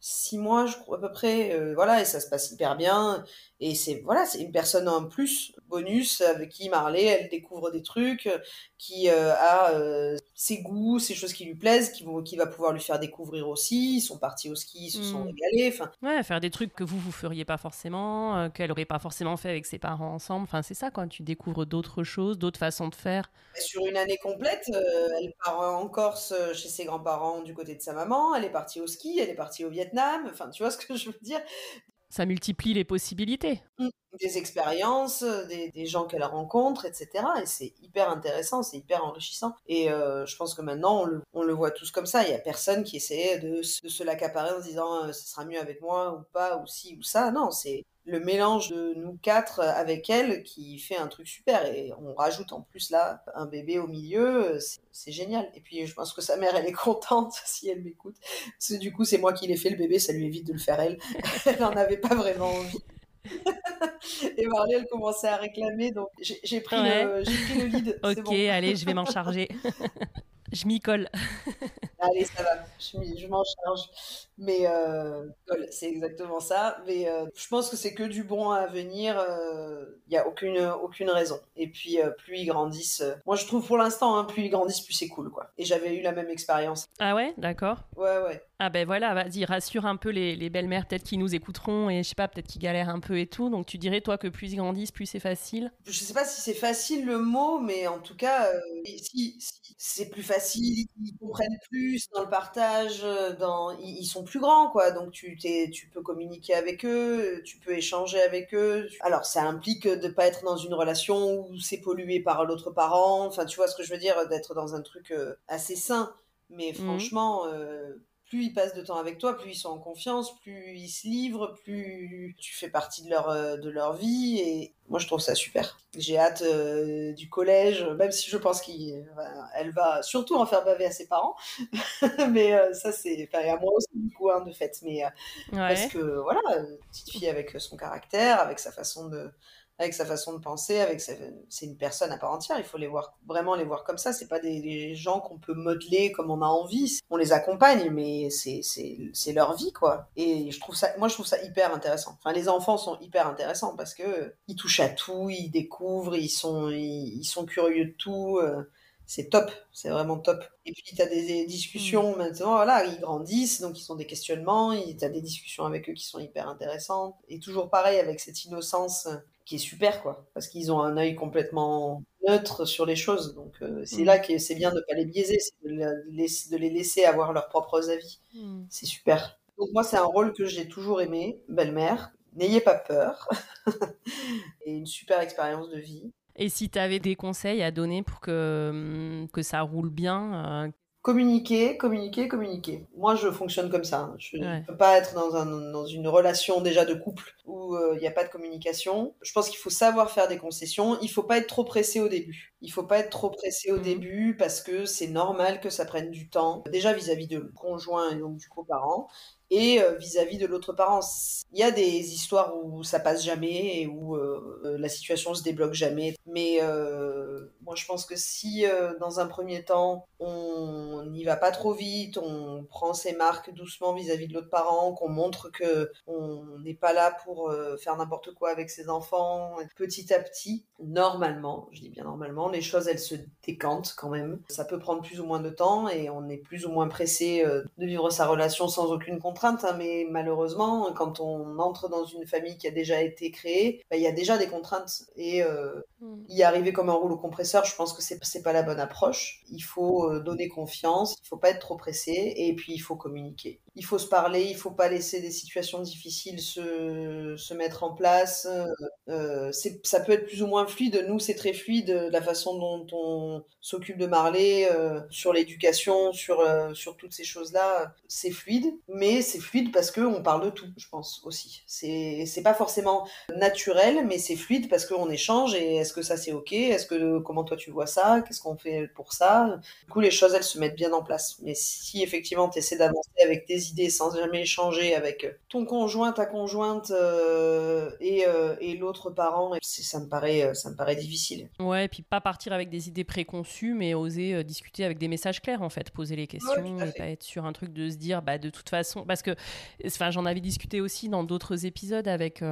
Speaker 2: six mois, je crois, à peu près. voilà, et ça se passe hyper bien. Et c'est voilà, c'est une personne en plus, bonus, avec qui Marley, elle découvre des trucs, qui euh, a euh, ses goûts, ses choses qui lui plaisent, qui, vont, qui va pouvoir lui faire découvrir aussi. Ils sont partis au ski, ils se sont mmh. régalés. Enfin,
Speaker 1: ouais, faire des trucs que vous, vous feriez pas forcément, euh, qu'elle aurait pas forcément fait avec ses parents ensemble. Enfin, c'est ça, quand tu découvres d'autres choses, d'autres façons de faire.
Speaker 2: Sur une année complète, elle part en Corse chez ses grands-parents du côté de sa maman, elle est partie au ski, elle est partie au Vietnam. Enfin, tu vois ce que je veux dire?
Speaker 1: Ça multiplie les possibilités.
Speaker 2: Mmh. Des expériences, des, gens qu'elle rencontre, etc. Et c'est hyper intéressant, c'est hyper enrichissant. Et euh, je pense que maintenant, on le, voit tous comme ça. Il n'y a personne qui essaie de, se l'accaparer en se disant euh, ce sera mieux avec moi ou pas, ou ci ou ça. Non, c'est le mélange de nous quatre avec elle qui fait un truc super. Et on rajoute en plus là un bébé au milieu, c'est génial. Et puis je pense que sa mère, elle est contente si elle m'écoute. Parce que du coup, c'est moi qui l'ai fait le bébé, ça lui évite de le faire elle. elle n'en avait pas vraiment envie. et Marley, elle commençait à réclamer, donc j'ai pris, pris, le lead.
Speaker 1: ok, allez, je vais m'en charger. je m'y colle.
Speaker 2: Allez, ça va, je, m'en charge. Mais euh, c'est exactement ça. Mais euh, je pense que c'est que du bon à venir. Il euh, n'y a aucune, aucune raison. Et puis, plus ils grandissent. moi, je trouve pour l'instant, hein, plus ils grandissent, plus c'est cool. quoi. Et j'avais eu la même expérience.
Speaker 1: Ah ouais, d'accord.
Speaker 2: Ouais, ouais.
Speaker 1: Ah ben voilà, vas-y, rassure un peu les, les belles-mères, peut-être qui nous écouteront et je sais pas, peut-être qui galèrent un peu et tout. Donc tu dirais, toi, que plus ils grandissent, plus c'est facile?
Speaker 2: Je sais pas si c'est facile le mot, mais en tout cas, si, si c'est plus facile, ils comprennent plus dans le partage, dans... ils sont plus grands, quoi. Donc tu, tu peux communiquer avec eux, tu peux échanger avec eux. Alors ça implique de pas être dans une relation où c'est pollué par l'autre parent. Enfin, tu vois ce que je veux dire, d'être dans un truc euh, assez sain. Mais mmh. franchement, euh, plus ils passent de temps avec toi, plus ils sont en confiance, plus ils se livrent, plus tu fais partie de leur, euh, de leur vie. Et moi, je trouve ça super. J'ai hâte euh, du collège, même si je pense qu'elle va surtout en faire baver à ses parents. mais euh, ça, c'est. Enfin, à moi aussi, du coup, hein, de fait. Mais parce que, voilà, petite fille avec son caractère, avec sa façon de avec sa façon de penser, avec c'est une personne à part entière. Il faut les voir vraiment les voir comme ça. C'est pas des, gens qu'on peut modeler comme on a envie. On les accompagne, mais c'est c'est leur vie quoi. Et je trouve ça, moi je trouve ça hyper intéressant. Enfin, les enfants sont hyper intéressants parce que ils touchent à tout, ils découvrent, ils sont ils, sont curieux de tout. Euh, c'est top, c'est vraiment top. Et puis, tu as des, discussions mmh. maintenant, voilà, ils grandissent, donc ils ont des questionnements, tu as des discussions avec eux qui sont hyper intéressantes. Et toujours pareil, avec cette innocence qui est super, quoi, parce qu'ils ont un œil complètement neutre sur les choses. Donc euh, c'est mm. là que c'est bien de ne pas les biaiser, c'est de, les laisser avoir leurs propres avis. Mm. C'est super. Donc moi, c'est un rôle que j'ai toujours aimé, belle-mère. N'ayez pas peur. et une super expérience de vie.
Speaker 1: Et si tu avais des conseils à donner pour que, que ça roule bien, euh,
Speaker 2: Communiquer, communiquer, communiquer. Moi, je fonctionne comme ça. Hein. Je ne peux pas être dans, un, dans, une relation déjà de couple où euh, il n'y a pas de communication. Je pense qu'il faut savoir faire des concessions. Il faut pas être trop pressé au début. Il faut pas être trop pressé au mmh. début parce que c'est normal que ça prenne du temps. Déjà vis-à-vis de conjoint et donc du coparent et euh, vis-à-vis de l'autre parent. Il y a des histoires où ça passe jamais et où euh, euh, la situation se débloque jamais. Mais moi, je pense que si dans un premier temps, on n'y va pas trop vite, on prend ses marques doucement vis-à-vis de l'autre parent, qu'on montre que on n'est pas là pour faire n'importe quoi avec ses enfants, petit à petit, normalement, je dis bien normalement, les choses elles se décantent quand même. Ça peut prendre plus ou moins de temps et on est plus ou moins pressé de vivre sa relation sans aucune contrainte Hein, mais malheureusement, quand on entre dans une famille qui a déjà été créée, bah, il y a déjà des contraintes. Et euh. Y arriver comme un rouleau compresseur, je pense que c'est, c'est pas la bonne approche. Il faut euh, donner confiance, il faut pas être trop pressé, et puis il faut communiquer. Il faut se parler, il faut pas laisser des situations difficiles se, se mettre en place. Euh, c'est, ça peut être plus ou moins fluide. Nous, c'est très fluide la façon dont on s'occupe de Marley, sur l'éducation, sur, sur toutes ces choses-là. C'est fluide, mais c'est fluide parce qu'on parle de tout, je pense aussi. C'est pas forcément naturel, mais c'est fluide parce qu'on échange et est-ce que ça c'est ok? Est-ce que comment toi tu vois ça? Qu'est-ce qu'on fait pour ça? Du coup, les choses elles se mettent bien en place. Mais si effectivement tu essaies d'avancer avec tes idées sans jamais échanger avec ton conjoint, ta conjointe euh, et, euh, et l'autre parent, ça me paraît ça me paraît difficile.
Speaker 1: Ouais, et puis pas partir avec des idées préconçues, mais oser euh, discuter avec des messages clairs en fait, poser les questions et pas être sur un truc de se dire bah de toute façon parce que enfin j'en avais discuté aussi dans d'autres épisodes avec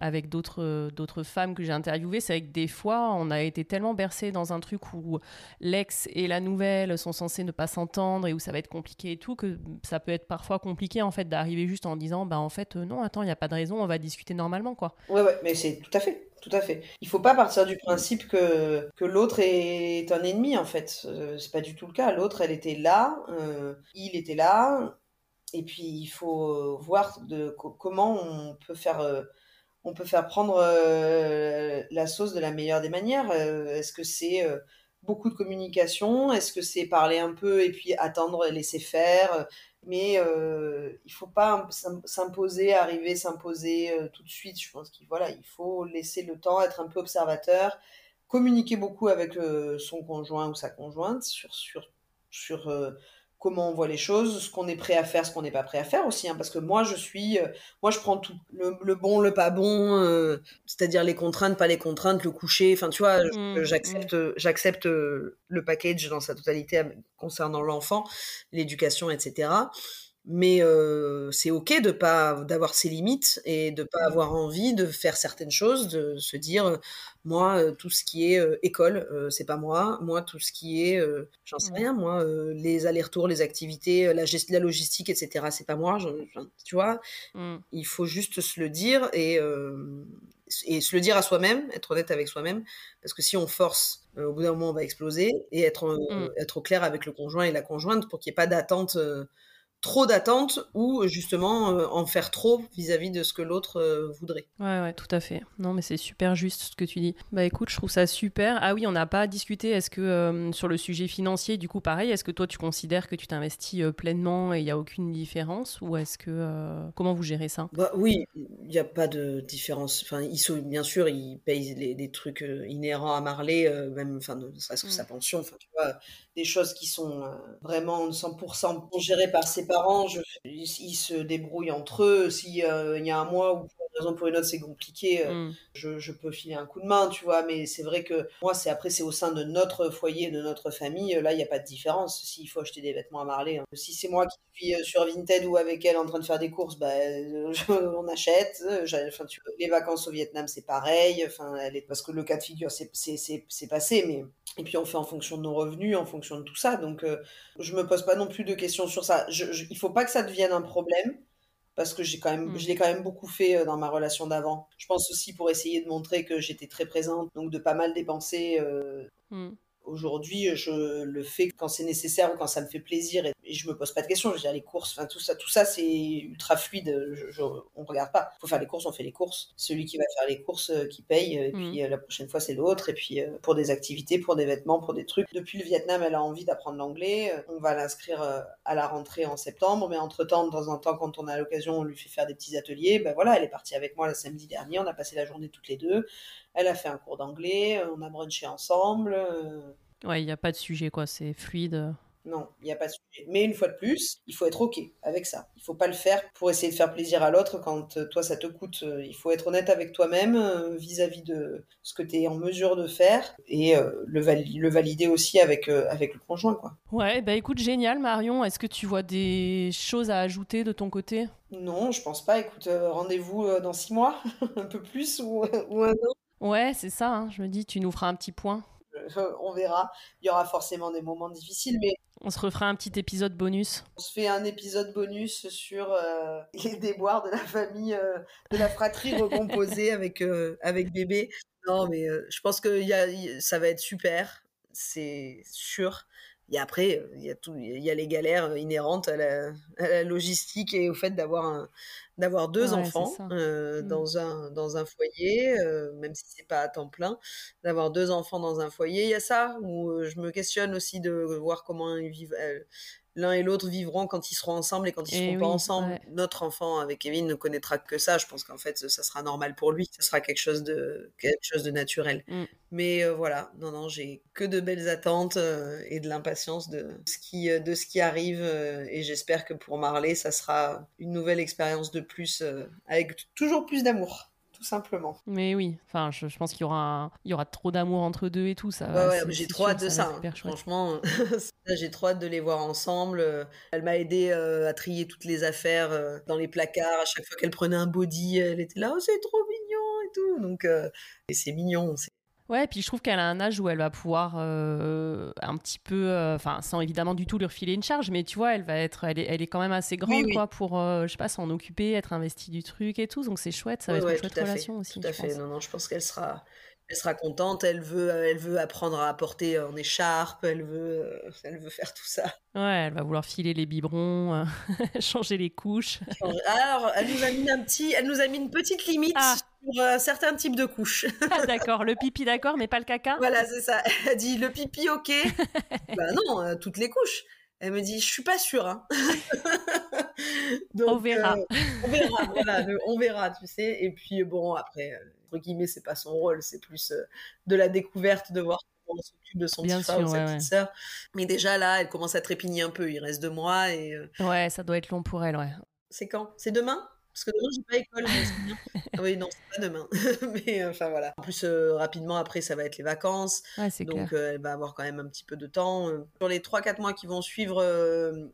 Speaker 1: avec d'autres d'autres femmes que j'ai interviewées, c'est que des fois on a été tellement bercé dans un truc où l'ex et la nouvelle sont censés ne pas s'entendre et où ça va être compliqué et tout que ça peut être parfois compliqué en fait d'arriver juste en disant bah en fait non attends il n'y a pas de raison on va discuter normalement quoi.
Speaker 2: Ouais ouais mais c'est tout à fait tout à fait. Il faut pas partir du principe que, que l'autre est un ennemi, en fait. Euh, c'est pas du tout le cas. L'autre, elle était là, euh, il était là, et puis il faut voir de comment on peut faire on peut faire prendre euh, la sauce de la meilleure des manières. Euh, est-ce que c'est euh, beaucoup de communication? Est-ce que c'est parler un peu et puis attendre, laisser faire? Mais il faut pas s'imposer, arriver, s'imposer tout de suite. Je pense qu'il il faut laisser le temps, être un peu observateur, communiquer beaucoup avec son conjoint ou sa conjointe sur sur sur comment on voit les choses, ce qu'on est prêt à faire, ce qu'on n'est pas prêt à faire aussi. Hein, parce que moi, je suis, euh, moi, je prends tout, le, bon, le pas bon, euh, c'est-à-dire les contraintes, pas les contraintes, le coucher. Enfin, tu vois, mmh, j'accepte, mmh. j'accepte euh, le package dans sa totalité concernant l'enfant, l'éducation, etc mais c'est ok de pas d'avoir ses limites et de pas avoir envie de faire certaines choses, de se dire moi tout ce qui est école c'est pas moi, moi tout ce qui est j'en sais rien moi les allers-retours, les activités, la, la logistique etc c'est pas moi, tu vois, mmh. il faut juste se le dire et et se le dire à soi-même, être honnête avec soi-même, parce que si on force, au bout d'un moment, on va exploser, et être, mmh. être au clair avec le conjoint et la conjointe pour qu'il n'y ait pas d'attente trop d'attentes ou justement euh, en faire trop vis-à-vis de ce que l'autre euh, voudrait.
Speaker 1: Ouais, ouais, tout à fait. Non, mais c'est super juste ce que tu dis. Bah écoute, je trouve ça super. Ah oui, on n'a pas discuté, est-ce que euh, sur le sujet financier, du coup, pareil, est-ce que toi tu considères que tu t'investis pleinement et il n'y a aucune différence ou est-ce que. comment vous gérez ça?
Speaker 2: Bah, Oui, il n'y a pas de différence. Enfin, bien sûr, il paye les, trucs inhérents à Marley, même, enfin, ne serait-ce que sa mm. pension, enfin, tu vois, des choses qui sont vraiment 100% gérées par ses parents, je, ils, se débrouillent entre eux. S'il euh, y a un mois où pour une raison ou pour une autre c'est compliqué, euh, mm. je, je, peux filer un coup de main, tu vois. Mais c'est vrai que moi, c'est après, c'est au sein de notre foyer, de notre famille. Là, il n'y a pas de différence. S'il faut acheter des vêtements à Marley, hein. si c'est moi qui suis euh, sur Vinted ou avec elle en train de faire des courses, bah, on achète. Enfin, tu, les vacances au Vietnam, c'est pareil. Enfin, elle est, parce que le cas de figure, c'est passé, mais et puis on fait en fonction de nos revenus, en fonction de tout ça. Donc je je me pose pas non plus de questions sur ça. Je, je, il faut pas que ça devienne un problème parce que j'ai quand même, mm. je l'ai quand même beaucoup fait dans ma relation d'avant. Je pense aussi pour essayer de montrer que j'étais très présente, donc de pas mal dépenser. Mm. Aujourd'hui, je le fais quand c'est nécessaire ou quand ça me fait plaisir et, je me pose pas de questions. Je veux dire, les courses, enfin tout ça, tout ça c'est ultra fluide. Je, on regarde pas. Faut faire les courses, on fait les courses. Celui qui va faire les courses, euh, qui paye. Et puis mm. euh, la prochaine fois, c'est l'autre. Et puis euh, pour des activités, pour des vêtements, pour des trucs. Depuis le Vietnam, elle a envie d'apprendre l'anglais. On va l'inscrire à la rentrée en septembre. Mais entre temps, de temps en temps, quand on a l'occasion, on lui fait faire des petits ateliers. Ben voilà, elle est partie avec moi le samedi dernier. On a passé la journée toutes les deux. Elle a fait un cours d'anglais. On a brunché ensemble.
Speaker 1: Ouais, il n'y a pas de sujet, quoi. C'est fluide.
Speaker 2: Non, il n'y a pas de sujet. Mais une fois de plus, il faut être OK avec ça. Il faut pas le faire pour essayer de faire plaisir à l'autre quand euh, toi ça te coûte. Euh, il faut être honnête avec toi-même euh, vis-à-vis de ce que tu es en mesure de faire et le, le, valider aussi avec, avec le conjoint. Quoi.
Speaker 1: Ouais, bah écoute, génial Marion. Est-ce que tu vois des choses à ajouter de ton côté?
Speaker 2: Non, je pense pas. Écoute, rendez-vous dans six mois, un peu plus ou, ou un an.
Speaker 1: Ouais, c'est ça. Hein. Je me dis, tu nous feras un petit point.
Speaker 2: on verra. Il y aura forcément des moments difficiles, mais
Speaker 1: on se refera un petit épisode bonus.
Speaker 2: On se fait un épisode bonus sur euh, les déboires de la famille, euh, de la fratrie recomposée avec, euh, avec bébé. Non, mais je pense que y a, ça va être super, c'est sûr. Et après, il y a tout, il y a les galères inhérentes à la, à la logistique et au fait d'avoir d'avoir deux enfants euh, mmh. dans, un, dans un foyer, euh, même si c'est pas à temps plein, d'avoir deux enfants dans un foyer. Il y a ça où euh, je me questionne aussi de voir comment ils vivent, l'un et l'autre vivront quand ils seront ensemble et quand ils eh seront pas ensemble. Notre enfant avec Kevin ne connaîtra que ça. Je pense qu'en fait, ça sera normal pour lui. Ça sera quelque chose de, quelque chose de naturel. Mm. Mais euh, voilà, non, non, j'ai que de belles attentes euh, et de l'impatience de ce qui, euh, de ce qui arrive. et j'espère que pour Marley, ça sera une nouvelle expérience de plus avec toujours plus d'amour tout simplement.
Speaker 1: Mais oui, enfin, je, pense qu'il y aura, il y aura trop d'amour entre deux et tout ça.
Speaker 2: Ouais, j'ai trop hâte de ça. Hein. Franchement, j'ai trop hâte de les voir ensemble. Elle m'a aidé euh, à trier toutes les affaires euh, dans les placards. À chaque fois qu'elle prenait un body, elle était là, oh, c'est trop mignon et tout. Donc, euh, c'est mignon.
Speaker 1: Ouais, puis je trouve qu'elle a un âge où elle va pouvoir euh, un petit peu, euh, enfin, sans évidemment du tout lui refiler une charge, mais tu vois, elle va être, elle est, elle est quand même assez grande, quoi, pour, euh, je sais pas, s'en occuper, être investie du truc et tout. Donc c'est chouette, ça va être une chouette relation aussi.
Speaker 2: Tout à fait. Non, non, je pense qu'elle sera, elle sera contente. Elle veut, elle veut apprendre à porter en écharpe. Elle veut, elle veut faire tout ça.
Speaker 1: Ouais, elle va vouloir filer les biberons, changer les couches.
Speaker 2: Alors, elle nous a mis un petit, elle nous a mis une petite limite. Ah euh, certains types de couches.
Speaker 1: Ah, d'accord, le pipi d'accord, mais pas le caca
Speaker 2: Voilà, c'est ça. Elle dit le pipi ok. bah non, euh, toutes les couches. Elle me dit, je suis pas sûre. Hein.
Speaker 1: on verra.
Speaker 2: on verra, voilà, on verra, tu sais. Et puis bon, après, entre guillemets, c'est pas son rôle, c'est plus de la découverte, de voir on s'occupe de son petit frère ou sa petite sœur. Mais déjà là, elle commence à trépigner un peu. Il reste deux mois et.
Speaker 1: Ouais, ça doit être long pour elle, ouais.
Speaker 2: C'est quand? C'est demain? Parce que demain, j'ai pas école. Ah oui, non, c'est pas demain. mais euh, enfin voilà. En plus, euh, rapidement après, ça va être les vacances. donc, euh, elle va avoir quand même un petit peu de temps. Sur les 3-4 mois qui vont suivre,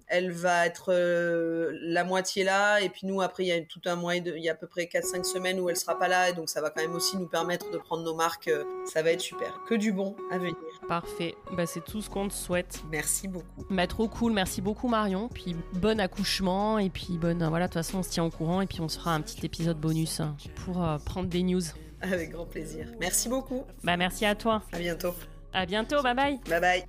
Speaker 2: elle va être la moitié là. Et puis nous, après, il y a tout un mois, il y a à peu près 4-5 semaines où elle sera pas là. Et donc, ça va quand même aussi nous permettre de prendre nos marques. ça va être super. Que du bon à venir.
Speaker 1: Parfait. Bah, c'est tout ce qu'on te souhaite.
Speaker 2: Merci beaucoup.
Speaker 1: Bah, trop cool. Merci beaucoup, Marion. Puis bon accouchement. Et puis bonne. Voilà, de toute façon, on se tient au courant. Et puis on se fera un petit épisode bonus hein, pour euh, prendre des news.
Speaker 2: Avec grand plaisir. Merci beaucoup.
Speaker 1: Bah merci à toi.
Speaker 2: À bientôt.
Speaker 1: À bientôt, bye bye.
Speaker 2: Bye bye.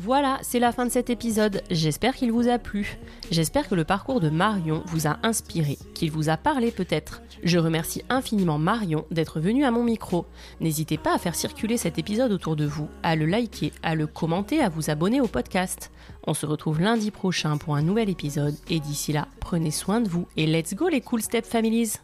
Speaker 1: Voilà, c'est la fin de cet épisode. J'espère qu'il vous a plu. J'espère que le parcours de Marion vous a inspiré, qu'il vous a parlé peut-être. Je remercie infiniment Marion d'être venue à mon micro. N'hésitez pas à faire circuler cet épisode autour de vous, à le liker, à le commenter, à vous abonner au podcast. On se retrouve lundi prochain pour un nouvel épisode et d'ici là, prenez soin de vous et let's go les cool step families